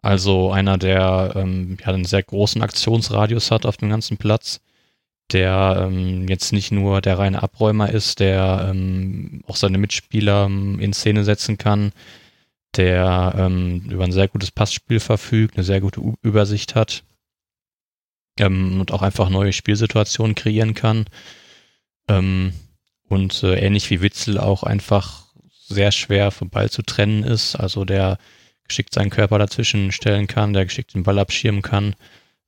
Speaker 2: Also einer, der ähm, ja, einen sehr großen Aktionsradius hat auf dem ganzen Platz, der ähm, jetzt nicht nur der reine Abräumer ist, der ähm, auch seine Mitspieler ähm, in Szene setzen kann, der ähm, über ein sehr gutes Passspiel verfügt, eine sehr gute U Übersicht hat ähm, und auch einfach neue Spielsituationen kreieren kann. Ähm, und äh, ähnlich wie Witzel auch einfach sehr schwer vom Ball zu trennen ist, also der geschickt seinen Körper dazwischen stellen kann, der geschickt den Ball abschirmen kann.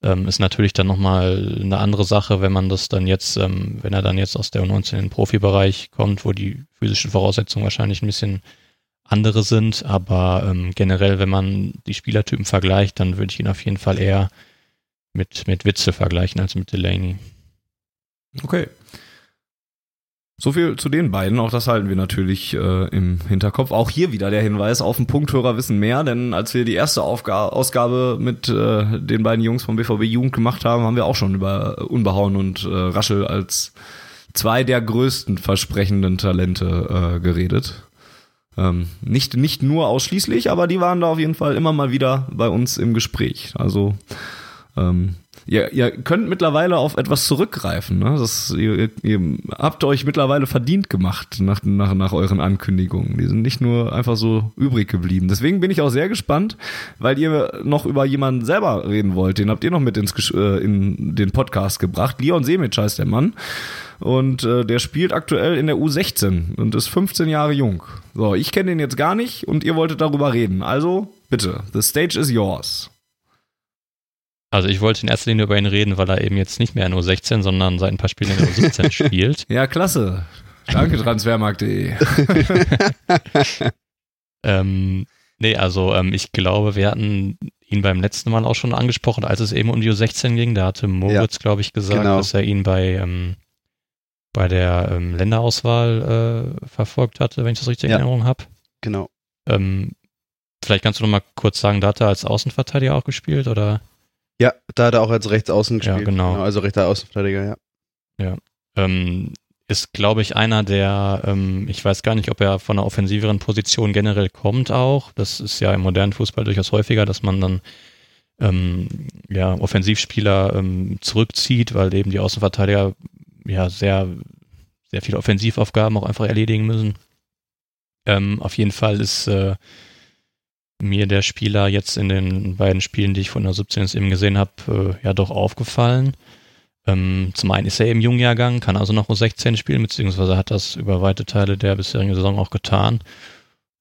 Speaker 2: Ähm, ist natürlich dann nochmal eine andere Sache, wenn man das dann jetzt, ähm, wenn er dann jetzt aus der U19 in den Profibereich kommt, wo die physischen Voraussetzungen wahrscheinlich ein bisschen andere sind, aber ähm, generell, wenn man die Spielertypen vergleicht, dann würde ich ihn auf jeden Fall eher mit, mit Witze vergleichen als mit Delaney.
Speaker 1: Okay. So viel zu den beiden, auch das halten wir natürlich äh, im Hinterkopf. Auch hier wieder der Hinweis auf den Punkthörer wissen mehr, denn als wir die erste Aufga Ausgabe mit äh, den beiden Jungs vom BVB Jugend gemacht haben, haben wir auch schon über Unbehauen und äh, Raschel als zwei der größten versprechenden Talente äh, geredet. Ähm, nicht, nicht nur ausschließlich, aber die waren da auf jeden Fall immer mal wieder bei uns im Gespräch. Also ähm, ihr, ihr könnt mittlerweile auf etwas zurückgreifen. Ne? Das, ihr, ihr habt euch mittlerweile verdient gemacht nach, nach, nach euren Ankündigungen. Die sind nicht nur einfach so übrig geblieben. Deswegen bin ich auch sehr gespannt, weil ihr noch über jemanden selber reden wollt. Den habt ihr noch mit ins, äh, in den Podcast gebracht. Leon Semic heißt der Mann. Und äh, der spielt aktuell in der U16 und ist 15 Jahre jung. So, ich kenne den jetzt gar nicht und ihr wolltet darüber reden. Also, bitte, the stage is yours.
Speaker 2: Also ich wollte in erster Linie über ihn reden, weil er eben jetzt nicht mehr nur 16, sondern seit ein paar Spielen in der 17 spielt.
Speaker 1: Ja, klasse. Danke, transfermarkt.de.
Speaker 2: ähm, nee, also ähm, ich glaube, wir hatten ihn beim letzten Mal auch schon angesprochen, als es eben um die U16 ging. Da hatte Moritz, ja, glaube ich, gesagt, genau. dass er ihn bei, ähm, bei der ähm, Länderauswahl äh, verfolgt hatte, wenn ich das richtig in Erinnerung habe.
Speaker 3: Genau.
Speaker 2: Ähm, vielleicht kannst du noch mal kurz sagen, da hat er als Außenverteidiger auch gespielt, oder?
Speaker 3: Ja, da hat er auch als Rechtsaußen gespielt.
Speaker 2: Ja, genau. genau
Speaker 3: also rechter Außenverteidiger, ja.
Speaker 2: Ja. Ähm, ist, glaube ich, einer der, ähm, ich weiß gar nicht, ob er von einer offensiveren Position generell kommt auch. Das ist ja im modernen Fußball durchaus häufiger, dass man dann ähm, ja, Offensivspieler ähm, zurückzieht, weil eben die Außenverteidiger ja sehr, sehr viele Offensivaufgaben auch einfach erledigen müssen. Ähm, auf jeden Fall ist äh, mir der Spieler jetzt in den beiden Spielen, die ich von der 17 eben gesehen habe, äh, ja doch aufgefallen. Ähm, zum einen ist er im Jungjahrgang, kann also noch U16 spielen, beziehungsweise hat das über weite Teile der bisherigen Saison auch getan.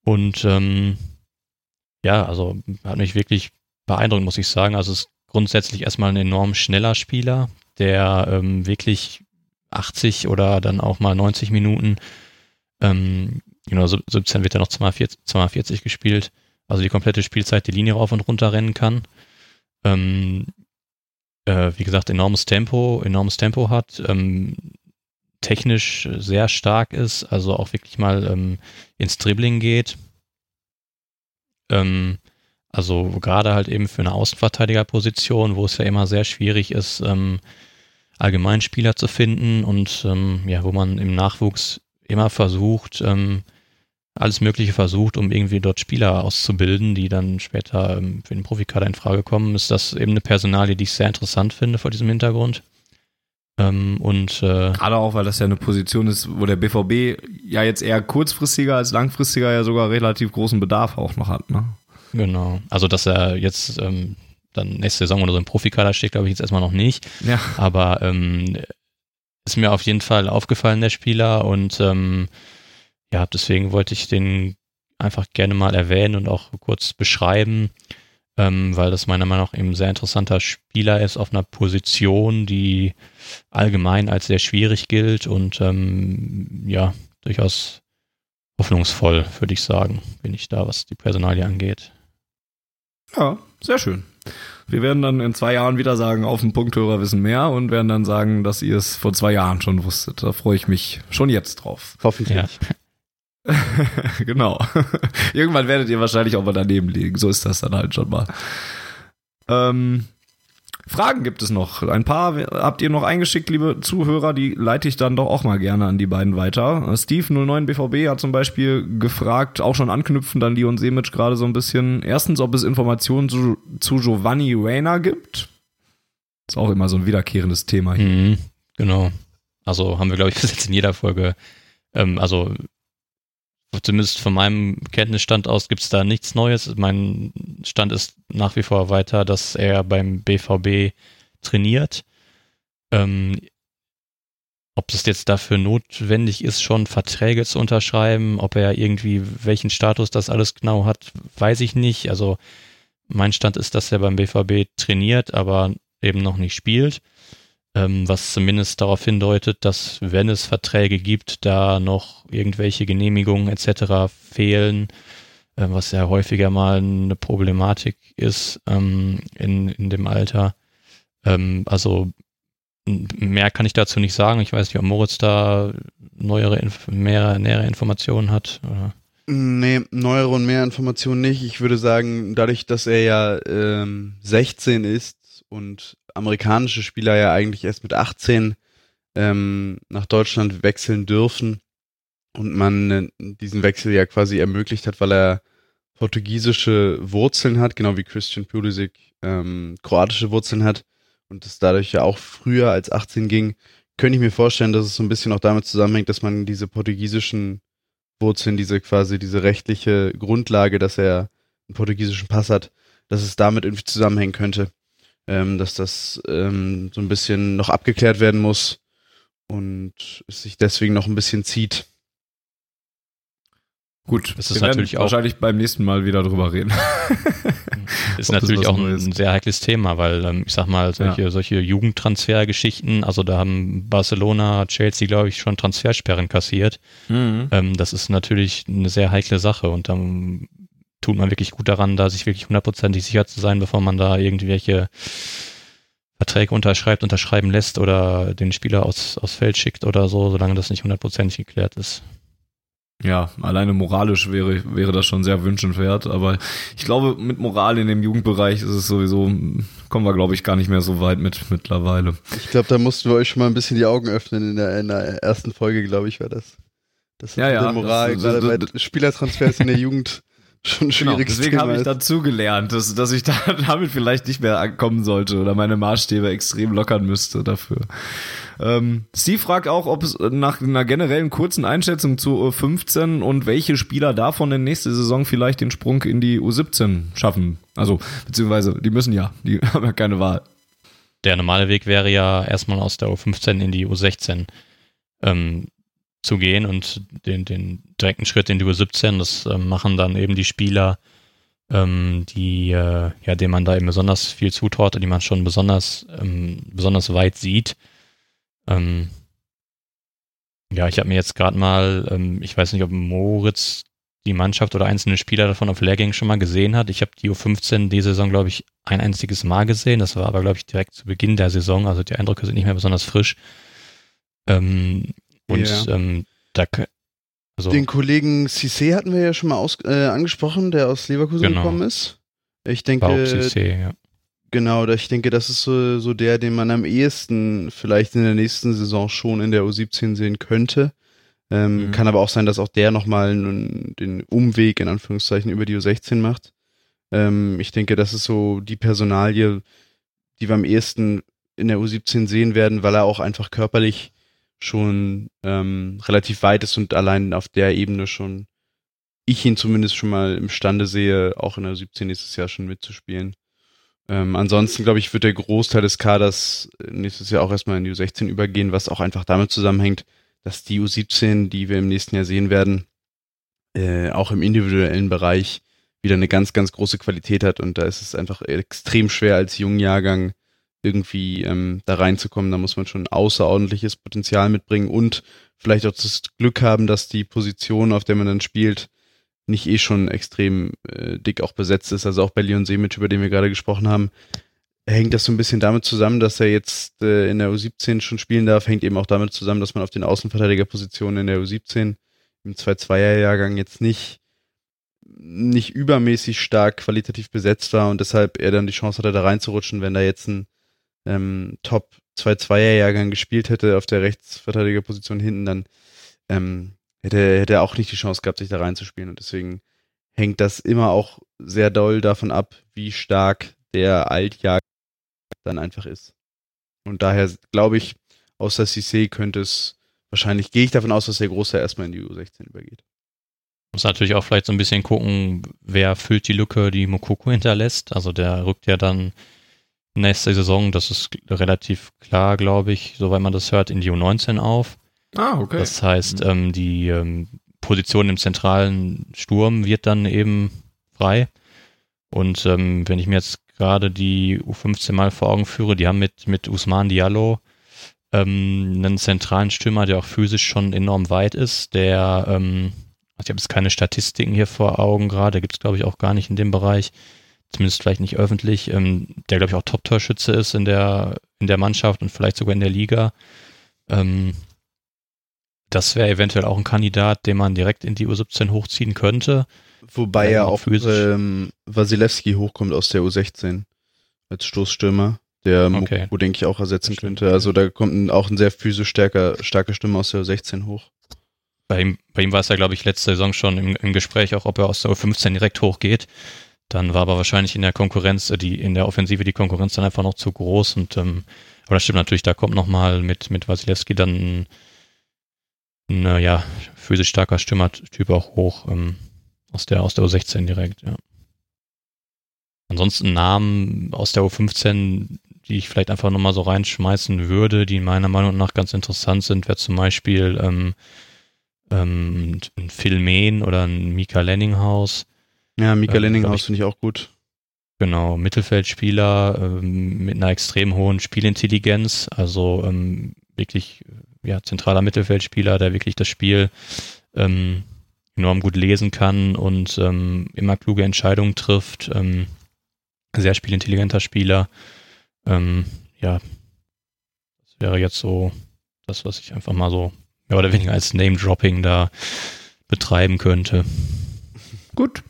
Speaker 2: Und ähm, ja, also hat mich wirklich beeindruckt, muss ich sagen. Also ist grundsätzlich erstmal ein enorm schneller Spieler, der ähm, wirklich 80 oder dann auch mal 90 Minuten, ähm, genau, 17 wird er noch 240, 240 gespielt, also die komplette Spielzeit die Linie rauf und runter rennen kann. Ähm, äh, wie gesagt, enormes Tempo, enormes Tempo hat, ähm, technisch sehr stark ist, also auch wirklich mal ähm, ins Dribbling geht. Ähm, also gerade halt eben für eine Außenverteidigerposition, wo es ja immer sehr schwierig ist, ähm, Allgemeinspieler zu finden und ähm, ja, wo man im Nachwuchs immer versucht, ähm, alles Mögliche versucht, um irgendwie dort Spieler auszubilden, die dann später ähm, für den Profikader in Frage kommen, ist das eben eine Personalie, die ich sehr interessant finde vor diesem Hintergrund. Ähm, und äh,
Speaker 1: gerade auch, weil das ja eine Position ist, wo der BVB ja jetzt eher kurzfristiger als langfristiger ja sogar relativ großen Bedarf auch noch hat, ne?
Speaker 2: Genau. Also dass er jetzt ähm, dann nächste Saison oder so im Profikader steht, glaube ich jetzt erstmal noch nicht.
Speaker 1: Ja.
Speaker 2: Aber ähm, ist mir auf jeden Fall aufgefallen, der Spieler, und ähm, ja, deswegen wollte ich den einfach gerne mal erwähnen und auch kurz beschreiben, ähm, weil das meiner Meinung nach eben ein sehr interessanter Spieler ist auf einer Position, die allgemein als sehr schwierig gilt und ähm, ja, durchaus hoffnungsvoll, würde ich sagen, bin ich da, was die Personalie angeht.
Speaker 1: Ja, sehr schön. Wir werden dann in zwei Jahren wieder sagen, auf den Punkthörer wissen mehr und werden dann sagen, dass ihr es vor zwei Jahren schon wusstet. Da freue ich mich schon jetzt drauf.
Speaker 3: Hoffentlich. Ja.
Speaker 1: genau. Irgendwann werdet ihr wahrscheinlich auch mal daneben liegen. So ist das dann halt schon mal. Ähm, Fragen gibt es noch. Ein paar habt ihr noch eingeschickt, liebe Zuhörer. Die leite ich dann doch auch mal gerne an die beiden weiter. Steve09 BVB hat zum Beispiel gefragt, auch schon anknüpfend an Leon Semic gerade so ein bisschen. Erstens, ob es Informationen zu, zu Giovanni Reina gibt. Ist auch immer so ein wiederkehrendes Thema hier.
Speaker 2: Mhm, genau. Also haben wir, glaube ich, bis jetzt in jeder Folge, ähm, also zumindest von meinem Kenntnisstand aus gibt es da nichts Neues. Mein Stand ist nach wie vor weiter, dass er beim BVB trainiert. Ähm, ob es jetzt dafür notwendig ist, schon Verträge zu unterschreiben, ob er irgendwie welchen Status das alles genau hat, weiß ich nicht. Also mein Stand ist, dass er beim BVB trainiert, aber eben noch nicht spielt. Ähm, was zumindest darauf hindeutet, dass wenn es Verträge gibt, da noch irgendwelche Genehmigungen etc. fehlen, äh, was ja häufiger mal eine Problematik ist ähm, in, in dem Alter. Ähm, also mehr kann ich dazu nicht sagen. Ich weiß nicht, ob Moritz da neuere, mehr, nähere Informationen hat. Oder?
Speaker 3: Nee, neuere und mehr Informationen nicht. Ich würde sagen, dadurch, dass er ja ähm, 16 ist und amerikanische Spieler ja eigentlich erst mit 18 ähm, nach Deutschland wechseln dürfen und man äh, diesen Wechsel ja quasi ermöglicht hat, weil er portugiesische Wurzeln hat, genau wie Christian Pulisic ähm, kroatische Wurzeln hat, und es dadurch ja auch früher als 18 ging, könnte ich mir vorstellen, dass es so ein bisschen auch damit zusammenhängt, dass man diese portugiesischen Wurzeln, diese quasi diese rechtliche Grundlage, dass er einen portugiesischen Pass hat, dass es damit irgendwie zusammenhängen könnte, ähm, dass das ähm, so ein bisschen noch abgeklärt werden muss und es sich deswegen noch ein bisschen zieht.
Speaker 1: Gut, das ist natürlich auch wahrscheinlich beim nächsten Mal wieder drüber reden.
Speaker 2: ist natürlich auch ein, ein, sehr heikles Thema, weil ähm, ich sag mal, solche, ja. solche Jugendtransfergeschichten, also da haben Barcelona, Chelsea, glaube ich, schon Transfersperren kassiert. Mhm. Ähm, das ist natürlich eine sehr heikle Sache und dann tut man wirklich gut daran, da sich wirklich hundertprozentig sicher zu sein, bevor man da irgendwelche Verträge unterschreibt, unterschreiben lässt oder den Spieler aus, aus Feld schickt oder so, solange das nicht hundertprozentig geklärt ist.
Speaker 1: Ja, alleine moralisch wäre, wäre das schon sehr wünschenswert, aber ich glaube, mit Moral in dem Jugendbereich ist es sowieso, kommen wir, glaube ich, gar nicht mehr so weit mit mittlerweile.
Speaker 3: Ich glaube, da mussten wir euch schon mal ein bisschen die Augen öffnen in der, in der ersten Folge, glaube ich, war das. Das ist
Speaker 1: ja, ja,
Speaker 3: Moral, das, gerade das, bei Spielertransfers in der Jugend schon schwierig. Genau,
Speaker 1: deswegen habe ich dazu gelernt, dass, dass ich da, damit vielleicht nicht mehr ankommen sollte oder meine Maßstäbe extrem lockern müsste dafür. Ähm, Steve fragt auch, ob es nach einer generellen kurzen Einschätzung zu U15 und welche Spieler davon in nächste Saison vielleicht den Sprung in die U17 schaffen. Also, beziehungsweise, die müssen ja, die haben ja keine Wahl.
Speaker 2: Der normale Weg wäre ja erstmal aus der U15 in die U16 ähm, zu gehen und den, den direkten Schritt in die U17, das äh, machen dann eben die Spieler, ähm, die, äh, ja, denen man da eben besonders viel zutraut und die man schon besonders, ähm, besonders weit sieht. Ähm, ja, ich habe mir jetzt gerade mal, ähm, ich weiß nicht, ob Moritz die Mannschaft oder einzelne Spieler davon auf Lehrgängen schon mal gesehen hat. Ich habe die U15 die Saison, glaube ich, ein einziges Mal gesehen. Das war aber, glaube ich, direkt zu Beginn der Saison. Also die Eindrücke sind nicht mehr besonders frisch. Ähm, und ja. ähm, da,
Speaker 3: also, den Kollegen Cissé hatten wir ja schon mal aus, äh, angesprochen, der aus Leverkusen genau. gekommen ist. Ich denke, Cissé, ja. Genau, ich denke, das ist so, so der, den man am ehesten vielleicht in der nächsten Saison schon in der U17 sehen könnte. Ähm, mhm. Kann aber auch sein, dass auch der nochmal den Umweg in Anführungszeichen über die U16 macht. Ähm, ich denke, das ist so die Personalie, die wir am ehesten in der U17 sehen werden, weil er auch einfach körperlich schon ähm, relativ weit ist und allein auf der Ebene schon ich ihn zumindest schon mal imstande sehe, auch in der U17 nächstes Jahr schon mitzuspielen. Ähm, ansonsten, glaube ich, wird der Großteil des Kaders nächstes Jahr auch erstmal in die U16 übergehen, was auch einfach damit zusammenhängt, dass die U17, die wir im nächsten Jahr sehen werden, äh, auch im individuellen Bereich wieder eine ganz, ganz große Qualität hat. Und da ist es einfach extrem schwer als jungen Jahrgang irgendwie ähm, da reinzukommen. Da muss man schon außerordentliches Potenzial mitbringen und vielleicht auch das Glück haben, dass die Position, auf der man dann spielt, nicht eh schon extrem äh, dick auch besetzt ist. Also auch bei Leon Semic, über den wir gerade gesprochen haben, hängt das so ein bisschen damit zusammen, dass er jetzt äh, in der U17 schon spielen darf, hängt eben auch damit zusammen, dass man auf den Außenverteidigerpositionen in der U17 im 2-2er-Jahrgang jetzt nicht nicht übermäßig stark qualitativ besetzt war und deshalb er dann die Chance hatte, da reinzurutschen, wenn da jetzt ein ähm, Top 2-2er-Jahrgang gespielt hätte auf der Rechtsverteidigerposition hinten, dann ähm, hätte, hätte er auch nicht die Chance gehabt, sich da reinzuspielen. Und deswegen hängt das immer auch sehr doll davon ab, wie stark der Altjahr dann einfach ist. Und daher glaube ich, außer Cissé könnte es wahrscheinlich, gehe ich davon aus, dass der Große erstmal in die U16 übergeht.
Speaker 2: Muss natürlich auch vielleicht so ein bisschen gucken, wer füllt die Lücke, die Mokoko hinterlässt. Also der rückt ja dann nächste Saison, das ist relativ klar, glaube ich, soweit man das hört, in die U19 auf.
Speaker 1: Ah, okay.
Speaker 2: Das heißt, ähm, die ähm, Position im zentralen Sturm wird dann eben frei. Und ähm, wenn ich mir jetzt gerade die U15 mal vor Augen führe, die haben mit, mit Usman Diallo ähm, einen zentralen Stürmer, der auch physisch schon enorm weit ist, der, ähm, also ich habe jetzt keine Statistiken hier vor Augen gerade, gibt es glaube ich auch gar nicht in dem Bereich, zumindest vielleicht nicht öffentlich, ähm, der glaube ich auch Top-Torschütze ist in der, in der Mannschaft und vielleicht sogar in der Liga. Ähm, das wäre eventuell auch ein Kandidat, den man direkt in die U17 hochziehen könnte.
Speaker 3: Wobei ja auch ähm, Wasilewski hochkommt aus der U16 als Stoßstürmer, der okay. Moko, denke ich, auch ersetzen könnte. Also da kommt auch ein sehr physisch stärker, starke Stimme aus der U16 hoch.
Speaker 2: Bei ihm, bei ihm war es ja, glaube ich, letzte Saison schon im, im Gespräch, auch ob er aus der U15 direkt hochgeht. Dann war aber wahrscheinlich in der Konkurrenz, äh, die in der Offensive die Konkurrenz dann einfach noch zu groß und ähm, aber das stimmt natürlich, da kommt nochmal mit, mit Wasilewski dann ein, ein physisch starker Stürmertyp auch hoch. Ähm, aus der, aus der U16 direkt, ja. Ansonsten Namen aus der U15, die ich vielleicht einfach nochmal so reinschmeißen würde, die meiner Meinung nach ganz interessant sind, wäre zum Beispiel ähm, ähm, ein Phil Mehn oder ein Mika Lenninghaus.
Speaker 3: Ja, Mika ähm, Lenninghaus finde ich auch gut.
Speaker 2: Genau, Mittelfeldspieler ähm, mit einer extrem hohen Spielintelligenz, also ähm, wirklich ja, zentraler Mittelfeldspieler, der wirklich das Spiel ähm, enorm gut lesen kann und ähm, immer kluge Entscheidungen trifft. Ähm, sehr spielintelligenter Spieler. Ähm, ja, das wäre jetzt so das, was ich einfach mal so mehr oder weniger als Name-Dropping da betreiben könnte.
Speaker 1: Gut.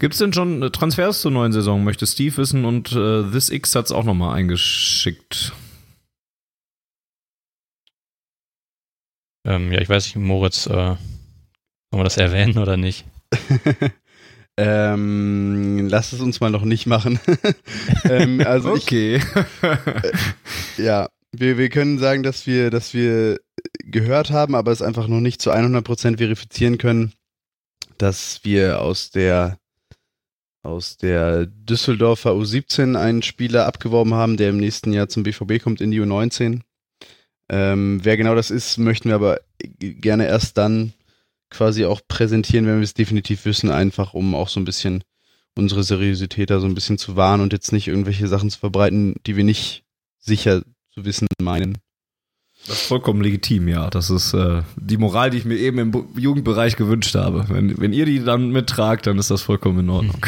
Speaker 1: Gibt es denn schon Transfers zur neuen Saison, möchte Steve wissen und äh, This X hat es auch nochmal eingeschickt.
Speaker 2: Ähm, ja, ich weiß nicht, Moritz, äh, wollen wir das erwähnen oder nicht?
Speaker 3: ähm, lass es uns mal noch nicht machen. ähm, also
Speaker 1: okay.
Speaker 3: Ich, äh, ja, wir, wir können sagen, dass wir, dass wir gehört haben, aber es einfach noch nicht zu 100% verifizieren können, dass wir aus der aus der Düsseldorfer U17 einen Spieler abgeworben haben, der im nächsten Jahr zum BVB kommt in die U19. Ähm, wer genau das ist, möchten wir aber gerne erst dann quasi auch präsentieren, wenn wir es definitiv wissen, einfach um auch so ein bisschen unsere Seriosität da so ein bisschen zu wahren und jetzt nicht irgendwelche Sachen zu verbreiten, die wir nicht sicher zu wissen meinen.
Speaker 1: Das ist vollkommen legitim, ja. Das ist äh, die Moral, die ich mir eben im Jugendbereich gewünscht habe. Wenn, wenn ihr die dann mittragt, dann ist das vollkommen in Ordnung.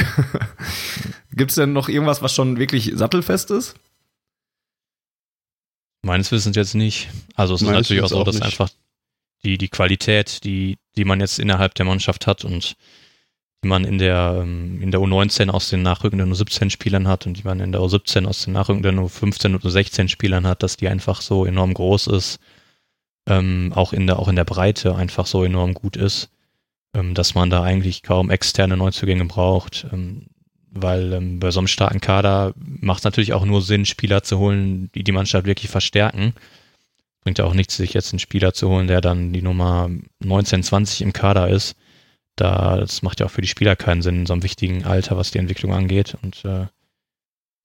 Speaker 1: Gibt es denn noch irgendwas, was schon wirklich sattelfest ist?
Speaker 2: Meines Wissens jetzt nicht. Also es Meines ist natürlich auch so, dass nicht. einfach die, die Qualität, die, die man jetzt innerhalb der Mannschaft hat und die man in der, ähm, in der U19 aus den nachrückenden U17-Spielern hat und die man in der U17 aus den nachrückenden U15 und U16-Spielern hat, dass die einfach so enorm groß ist, ähm, auch in der, auch in der Breite einfach so enorm gut ist, ähm, dass man da eigentlich kaum externe Neuzugänge braucht, ähm, weil ähm, bei so einem starken Kader macht es natürlich auch nur Sinn, Spieler zu holen, die die Mannschaft wirklich verstärken Bringt ja auch nichts, sich jetzt einen Spieler zu holen, der dann die Nummer 19, 20 im Kader ist. Da, das macht ja auch für die Spieler keinen Sinn in so einem wichtigen Alter, was die Entwicklung angeht. Und äh,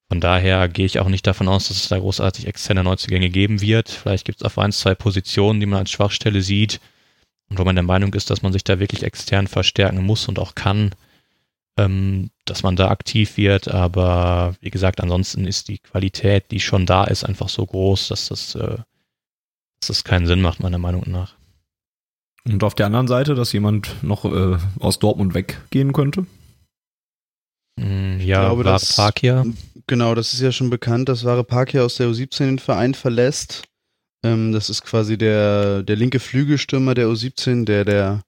Speaker 2: von daher gehe ich auch nicht davon aus, dass es da großartig externe Neuzugänge geben wird. Vielleicht gibt es auf ein, zwei Positionen, die man als Schwachstelle sieht und wo man der Meinung ist, dass man sich da wirklich extern verstärken muss und auch kann, ähm, dass man da aktiv wird. Aber wie gesagt, ansonsten ist die Qualität, die schon da ist, einfach so groß, dass das äh, dass das keinen Sinn macht, meiner Meinung nach.
Speaker 1: Und auf der anderen Seite, dass jemand noch äh, aus Dortmund weggehen könnte?
Speaker 2: Mm, ja, glaube, Ware Parkia.
Speaker 3: Genau, das ist ja schon bekannt, dass Ware Parkia aus der U17 den Verein verlässt. Ähm, das ist quasi der, der linke Flügelstürmer der U17, der der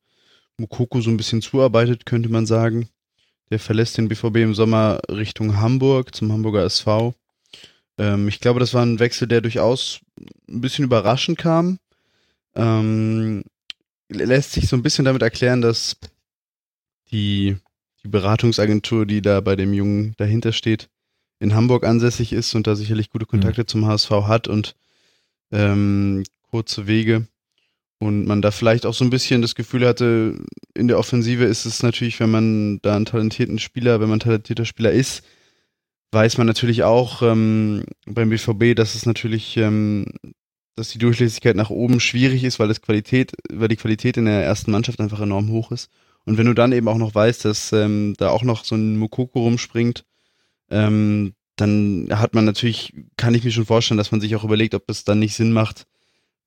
Speaker 3: Mukoko so ein bisschen zuarbeitet, könnte man sagen. Der verlässt den BVB im Sommer Richtung Hamburg zum Hamburger SV. Ähm, ich glaube, das war ein Wechsel, der durchaus ein bisschen überraschend kam. Ähm, lässt sich so ein bisschen damit erklären, dass die, die Beratungsagentur, die da bei dem Jungen dahinter steht, in Hamburg ansässig ist und da sicherlich gute Kontakte mhm. zum HSV hat und ähm, kurze Wege. Und man da vielleicht auch so ein bisschen das Gefühl hatte, in der Offensive ist es natürlich, wenn man da einen talentierten Spieler, wenn man talentierter Spieler ist, weiß man natürlich auch ähm, beim BVB, dass es natürlich, ähm, dass die Durchlässigkeit nach oben schwierig ist, weil das Qualität, weil die Qualität in der ersten Mannschaft einfach enorm hoch ist. Und wenn du dann eben auch noch weißt, dass ähm, da auch noch so ein Mokoko rumspringt, ähm, dann hat man natürlich, kann ich mir schon vorstellen, dass man sich auch überlegt, ob es dann nicht Sinn macht,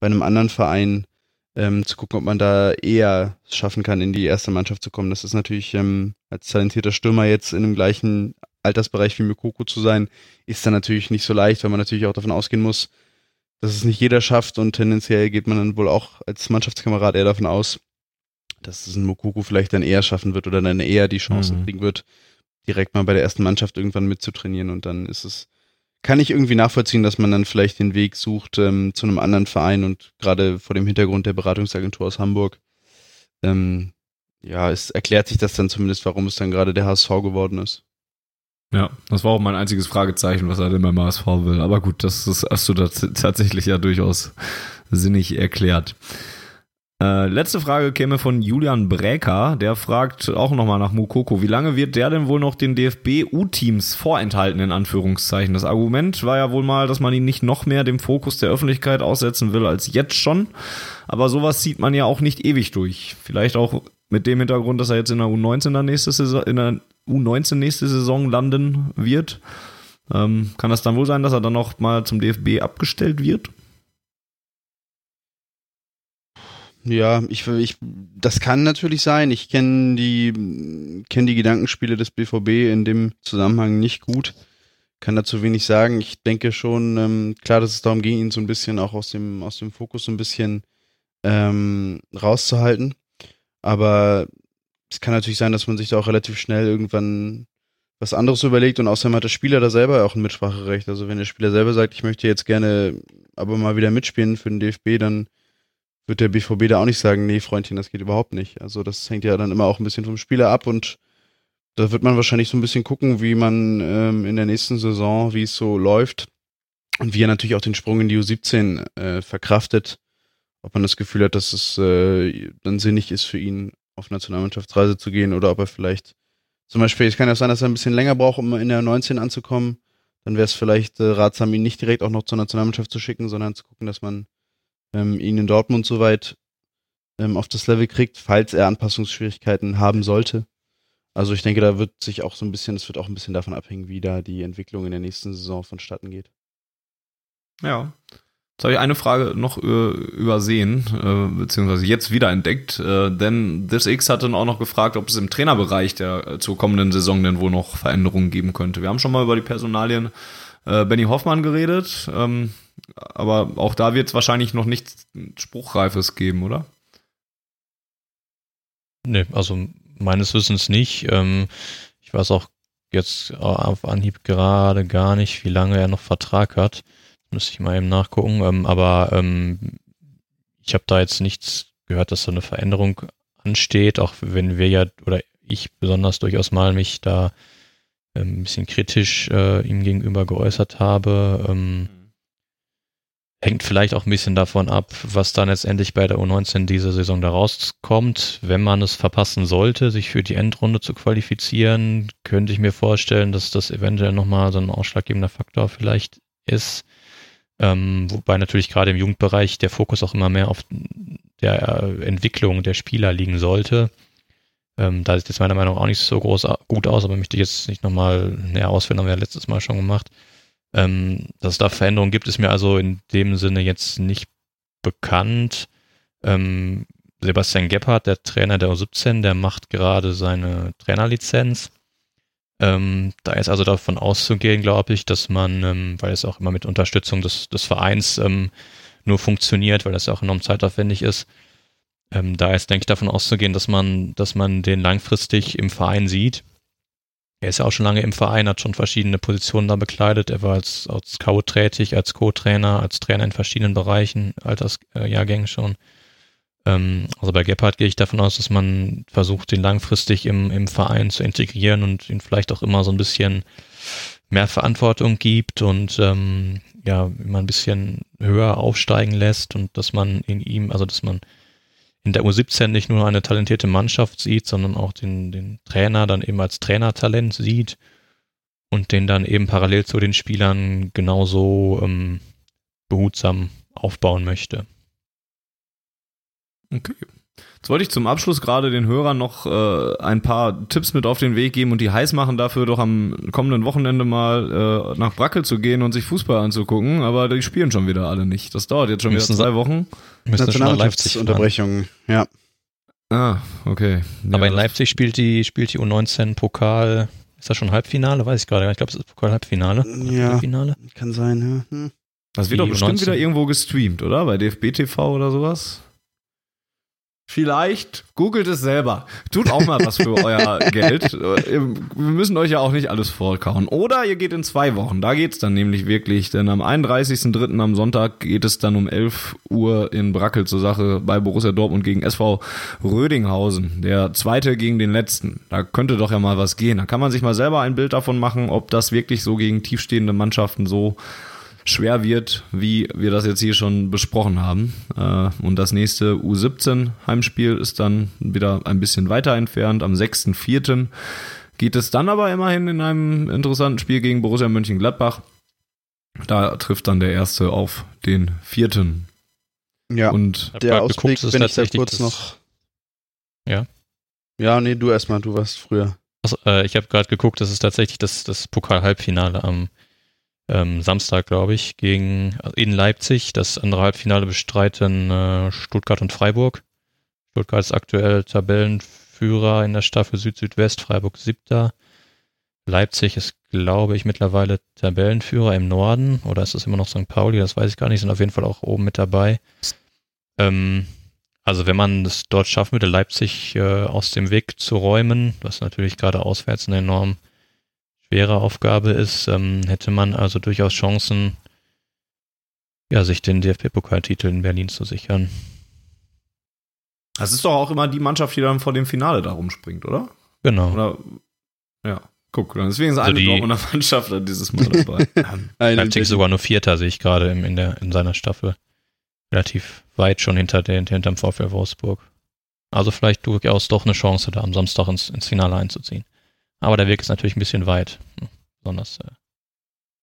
Speaker 3: bei einem anderen Verein ähm, zu gucken, ob man da eher schaffen kann, in die erste Mannschaft zu kommen. Das ist natürlich ähm, als talentierter Stürmer jetzt in dem gleichen Altersbereich wie Mukoko zu sein, ist dann natürlich nicht so leicht, weil man natürlich auch davon ausgehen muss, dass es nicht jeder schafft und tendenziell geht man dann wohl auch als Mannschaftskamerad eher davon aus, dass es ein Mukoko vielleicht dann eher schaffen wird oder dann eher die Chance mhm. kriegen wird, direkt mal bei der ersten Mannschaft irgendwann mitzutrainieren und dann ist es, kann ich irgendwie nachvollziehen, dass man dann vielleicht den Weg sucht ähm, zu einem anderen Verein und gerade vor dem Hintergrund der Beratungsagentur aus Hamburg, ähm, ja, es erklärt sich das dann zumindest, warum es dann gerade der HSV geworden ist.
Speaker 1: Ja, das war auch mein einziges Fragezeichen, was er denn beim HSV will. Aber gut, das, das hast du da tatsächlich ja durchaus sinnig erklärt. Äh, letzte Frage käme von Julian Bräker, der fragt auch nochmal nach Mukoko. Wie lange wird der denn wohl noch den DFB-U-Teams vorenthalten, in Anführungszeichen? Das Argument war ja wohl mal, dass man ihn nicht noch mehr dem Fokus der Öffentlichkeit aussetzen will als jetzt schon. Aber sowas sieht man ja auch nicht ewig durch. Vielleicht auch mit dem Hintergrund, dass er jetzt in der U19 der nächste Saison, in der U19 nächste Saison landen wird. Ähm, kann das dann wohl sein, dass er dann noch mal zum DFB abgestellt wird?
Speaker 3: Ja, ich, ich, das kann natürlich sein. Ich kenne die, kenne die Gedankenspiele des BVB in dem Zusammenhang nicht gut. Kann dazu wenig sagen. Ich denke schon, ähm, klar, dass es darum ging, ihn so ein bisschen auch aus dem, aus dem Fokus so ein bisschen ähm, rauszuhalten. Aber es kann natürlich sein, dass man sich da auch relativ schnell irgendwann was anderes überlegt und außerdem hat der Spieler da selber auch ein Mitspracherecht. Also wenn der Spieler selber sagt, ich möchte jetzt gerne aber mal wieder mitspielen für den DFB, dann wird der BVB da auch nicht sagen, nee, Freundchen, das geht überhaupt nicht. Also das hängt ja dann immer auch ein bisschen vom Spieler ab und da wird man wahrscheinlich so ein bisschen gucken, wie man ähm, in der nächsten Saison, wie es so läuft und wie er natürlich auch den Sprung in die U17 äh, verkraftet. Ob man das Gefühl hat, dass es äh, dann sinnig ist für ihn, auf Nationalmannschaftsreise zu gehen oder ob er vielleicht zum Beispiel, es kann ja sein, dass er ein bisschen länger braucht, um in der 19 anzukommen. Dann wäre es vielleicht äh, ratsam, ihn nicht direkt auch noch zur Nationalmannschaft zu schicken, sondern zu gucken, dass man ähm, ihn in Dortmund soweit ähm, auf das Level kriegt, falls er Anpassungsschwierigkeiten haben sollte. Also ich denke, da wird sich auch so ein bisschen, es wird auch ein bisschen davon abhängen, wie da die Entwicklung in der nächsten Saison vonstatten geht.
Speaker 1: Ja. Jetzt habe ich eine Frage noch übersehen, äh, beziehungsweise jetzt wieder entdeckt, äh, denn This X hat dann auch noch gefragt, ob es im Trainerbereich der äh, zur kommenden Saison denn wohl noch Veränderungen geben könnte. Wir haben schon mal über die Personalien äh, Benny Hoffmann geredet. Ähm, aber auch da wird es wahrscheinlich noch nichts Spruchreifes geben, oder?
Speaker 2: Nee, also meines Wissens nicht. Ähm, ich weiß auch jetzt auf Anhieb gerade gar nicht, wie lange er noch Vertrag hat. Müsste ich mal eben nachgucken. Ähm, aber ähm, ich habe da jetzt nichts gehört, dass so eine Veränderung ansteht, auch wenn wir ja, oder ich besonders durchaus mal mich da ähm, ein bisschen kritisch äh, ihm gegenüber geäußert habe. Ähm, mhm. hängt vielleicht auch ein bisschen davon ab, was dann letztendlich bei der U19 diese Saison da rauskommt. Wenn man es verpassen sollte, sich für die Endrunde zu qualifizieren, könnte ich mir vorstellen, dass das eventuell nochmal so ein ausschlaggebender Faktor vielleicht ist. Ähm, wobei natürlich gerade im Jugendbereich der Fokus auch immer mehr auf der Entwicklung der Spieler liegen sollte. Ähm, da sieht es meiner Meinung nach auch nicht so groß gut aus, aber möchte ich jetzt nicht nochmal näher ausführen, haben wir ja letztes Mal schon gemacht. Ähm, dass es da Veränderungen gibt, ist mir also in dem Sinne jetzt nicht bekannt. Ähm, Sebastian Gebhardt, der Trainer der U17, der macht gerade seine Trainerlizenz. Ähm, da ist also davon auszugehen, glaube ich, dass man, ähm, weil es auch immer mit Unterstützung des, des Vereins ähm, nur funktioniert, weil das ja auch enorm zeitaufwendig ist, ähm, da ist, denke ich, davon auszugehen, dass man, dass man den langfristig im Verein sieht. Er ist ja auch schon lange im Verein, hat schon verschiedene Positionen da bekleidet. Er war als, als Scout tätig, als Co-Trainer, als Trainer in verschiedenen Bereichen, Altersjahrgängen schon. Ähm, also bei Gebhardt gehe ich davon aus, dass man versucht, den langfristig im, im Verein zu integrieren und ihn vielleicht auch immer so ein bisschen mehr Verantwortung gibt und ähm, ja, immer ein bisschen höher aufsteigen lässt und dass man in ihm, also dass man in der U17 nicht nur eine talentierte Mannschaft sieht, sondern auch den, den Trainer dann eben als Trainertalent sieht. und den dann eben parallel zu den Spielern genauso ähm, behutsam aufbauen möchte.
Speaker 1: Okay. Jetzt wollte ich zum Abschluss gerade den Hörern noch äh, ein paar Tipps mit auf den Weg geben und die heiß machen, dafür doch am kommenden Wochenende mal äh, nach Brackel zu gehen und sich Fußball anzugucken, aber die spielen schon wieder alle nicht. Das dauert jetzt schon
Speaker 2: Müssen
Speaker 1: wieder zwei
Speaker 2: sie-
Speaker 1: Wochen.
Speaker 2: Müssen schon nach Leipzig fahren.
Speaker 3: Unterbrechung. Ja.
Speaker 1: Ah, okay. Ja,
Speaker 2: Aber in Leipzig spielt die, spielt die U19 Pokal. Ist das schon Halbfinale? Weiß ich gerade. gar nicht. Ich glaube, es ist Pokal-Halbfinale.
Speaker 3: Ja.
Speaker 2: Halbfinale?
Speaker 3: Kann sein, ja. Hm.
Speaker 1: Das wird doch bestimmt
Speaker 2: U19.
Speaker 1: wieder irgendwo gestreamt, oder? Bei DFB TV oder sowas? Vielleicht googelt es selber. Tut auch mal was für euer Geld. Wir müssen euch ja auch nicht alles vorkauen. Oder ihr geht in zwei Wochen. Da geht's dann nämlich wirklich. Denn am 31.03. am Sonntag geht es dann um 11 Uhr in Brackel zur Sache bei Borussia Dortmund gegen SV Rödinghausen. Der zweite gegen den letzten. Da könnte doch ja mal was gehen. Da kann man sich mal selber ein Bild davon machen, ob das wirklich so gegen tiefstehende Mannschaften so schwer wird, wie wir das jetzt hier schon besprochen haben. Äh, Und das nächste U17-Heimspiel ist dann wieder ein bisschen weiter entfernt. Am 6.4. geht es dann aber immerhin in einem interessanten Spiel gegen Borussia Mönchengladbach. Da trifft dann der Erste auf den Vierten.
Speaker 3: Ja.
Speaker 1: Und
Speaker 3: der Ausblick,
Speaker 2: geguckt, es ist
Speaker 3: wenn ich da
Speaker 2: tatsächlich
Speaker 3: kurz noch.
Speaker 2: Ja?
Speaker 3: Ja, nee, du erstmal, du warst früher.
Speaker 2: Also, äh, ich habe gerade geguckt, das ist tatsächlich das, das Pokal-Halbfinale am ähm, Samstag, glaube ich, gegen also in Leipzig. Das andere Halbfinale bestreiten äh, Stuttgart und Freiburg. Stuttgart ist aktuell Tabellenführer in der Staffel Süd-Südwest, Freiburg siebter. Leipzig ist, glaube ich, mittlerweile Tabellenführer im Norden. Oder ist es immer noch St. Pauli? Das weiß ich gar nicht. Sind auf jeden Fall auch oben mit dabei. Ähm, also wenn man es dort schaffen würde, Leipzig äh, aus dem Weg zu räumen, was natürlich gerade auswärts eine enorm schwere Aufgabe ist, ähm, hätte man also durchaus Chancen, ja, sich den DFB-Pokaltitel in Berlin zu sichern.
Speaker 1: das ist doch auch immer die Mannschaft, die dann vor dem Finale da rumspringt, oder?
Speaker 2: Genau.
Speaker 1: Oder ja, guck, dann ist wenigstens
Speaker 2: Also
Speaker 1: eine Dortmunder Mannschaft dann dieses Mal dabei.
Speaker 2: Leipzig sogar nur Vierter, sehe ich gerade in, der, in seiner Staffel. Relativ weit schon hinter den, hinterm VfL Wolfsburg. Also vielleicht durchaus doch eine Chance, da am Samstag ins, ins Finale einzuziehen. Aber der Weg ist natürlich ein bisschen weit. Besonders, äh,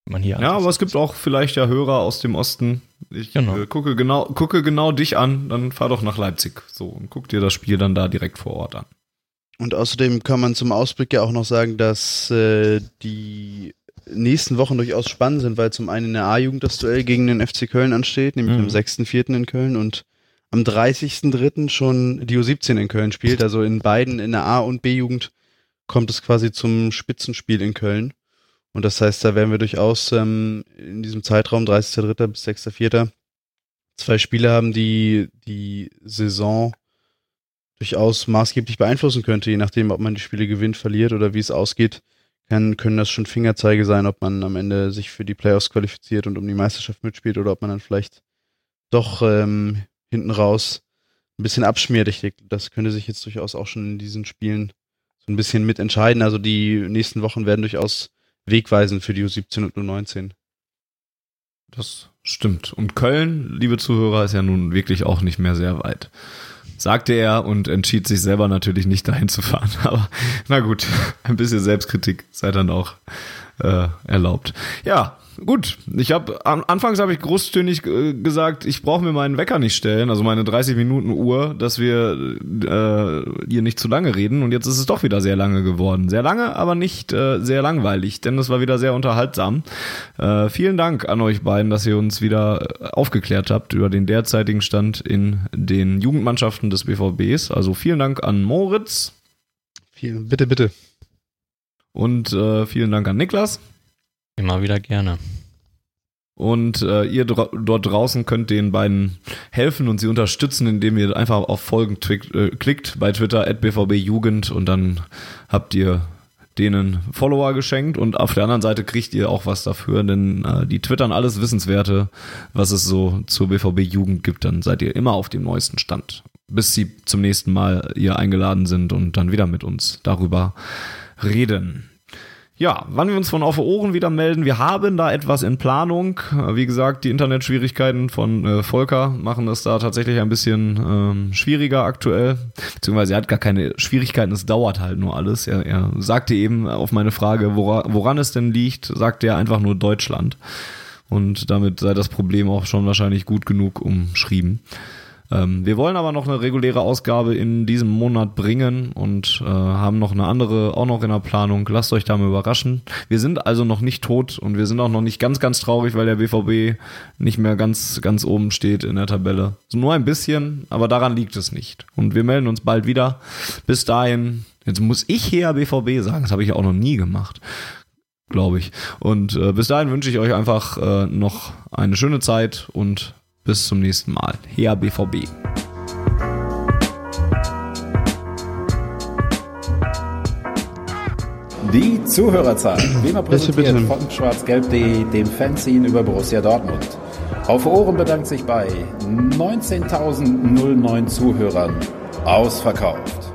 Speaker 2: wenn man hier
Speaker 1: Ja, aber es gibt auch vielleicht ja Hörer aus dem Osten. Ich
Speaker 2: Genau.
Speaker 1: äh, gucke, genau, gucke genau dich an, dann fahr doch nach Leipzig. So, und guck dir das Spiel dann da direkt vor Ort an.
Speaker 3: Und außerdem kann man zum Ausblick ja auch noch sagen, dass äh, die nächsten Wochen durchaus spannend sind, weil zum einen in der A-Jugend das Duell gegen den FC Köln ansteht, nämlich
Speaker 1: Mhm.
Speaker 3: am 6.4. in Köln und am 30.3. schon die U17 in Köln spielt. Also in beiden, in der A- und B-Jugend, kommt es quasi zum Spitzenspiel in Köln. Und das heißt, da werden wir durchaus ähm, in diesem Zeitraum 30.3. bis 6.4. zwei Spiele haben, die die Saison durchaus maßgeblich beeinflussen könnte, je nachdem, ob man die Spiele gewinnt, verliert oder wie es ausgeht, kann, können das schon Fingerzeige sein, ob man am Ende sich für die Playoffs qualifiziert und um die Meisterschaft mitspielt oder ob man dann vielleicht doch ähm, hinten raus ein bisschen abschmiert. Ich denke, das könnte sich jetzt durchaus auch schon in diesen Spielen ein bisschen mitentscheiden. Also die nächsten Wochen werden durchaus wegweisend für die U17 und U19.
Speaker 1: Das stimmt. Und Köln, liebe Zuhörer, ist ja nun wirklich auch nicht mehr sehr weit. Sagte er und entschied sich selber natürlich nicht dahin zu fahren. Aber na gut, ein bisschen Selbstkritik sei dann auch äh, erlaubt. Ja, gut. Ich habe anfangs habe ich großtönig äh, gesagt, ich brauche mir meinen Wecker nicht stellen, also meine 30 Minuten Uhr, dass wir äh, hier nicht zu lange reden. Und jetzt ist es doch wieder sehr lange geworden. Sehr lange, aber nicht äh, sehr langweilig, denn es war wieder sehr unterhaltsam. Äh, vielen Dank an euch beiden, dass ihr uns wieder äh, aufgeklärt habt über den derzeitigen Stand in den Jugendmannschaften des BVBs. Also vielen Dank an Moritz
Speaker 3: Vielen, bitte, bitte.
Speaker 1: und äh, vielen Dank an Niklas.
Speaker 2: Immer wieder gerne.
Speaker 1: Und äh, ihr dort draußen könnt den beiden helfen und sie unterstützen, indem ihr einfach auf Folgen äh, klickt bei Twitter bvbjugend und dann habt ihr denen Follower geschenkt und auf der anderen Seite kriegt ihr auch was dafür, denn äh, die twittern alles Wissenswerte, was es so zur BVB Jugend gibt, dann seid ihr immer auf dem neuesten Stand, bis sie zum nächsten Mal hier eingeladen sind und dann wieder mit uns darüber reden. Ja, wann wir uns von Auf Ohren wieder melden, wir haben da etwas in Planung. Wie gesagt, die Internetschwierigkeiten von äh, Volker machen es da tatsächlich ein bisschen ähm, schwieriger aktuell. Beziehungsweise er hat gar keine Schwierigkeiten, es dauert halt nur alles. Er, er sagte eben auf meine Frage, wora, woran es denn liegt, sagte er einfach nur Deutschland. Und damit sei das Problem auch schon wahrscheinlich gut genug umschrieben. Ähm, wir wollen aber noch eine reguläre Ausgabe in diesem Monat bringen und äh, haben noch eine andere auch noch in der Planung. Lasst euch da mal überraschen. Wir sind also noch nicht tot und wir sind auch noch nicht ganz, ganz traurig, weil der BVB nicht mehr ganz, ganz oben steht in der Tabelle. So nur ein bisschen, aber daran liegt es nicht. Und wir melden uns bald wieder. Bis dahin, jetzt muss ich hier BVB sagen, das habe ich auch noch nie gemacht glaube ich. Und äh, bis dahin wünsche ich euch einfach äh, noch eine schöne Zeit und bis zum nächsten Mal. Her BVB.
Speaker 4: Die Zuhörerzahl, wie immer präsentiert von schwarzgelb.de, dem Fanzine über Borussia Dortmund. Auf Ohren bedankt sich bei 19.009 Zuhörern ausverkauft.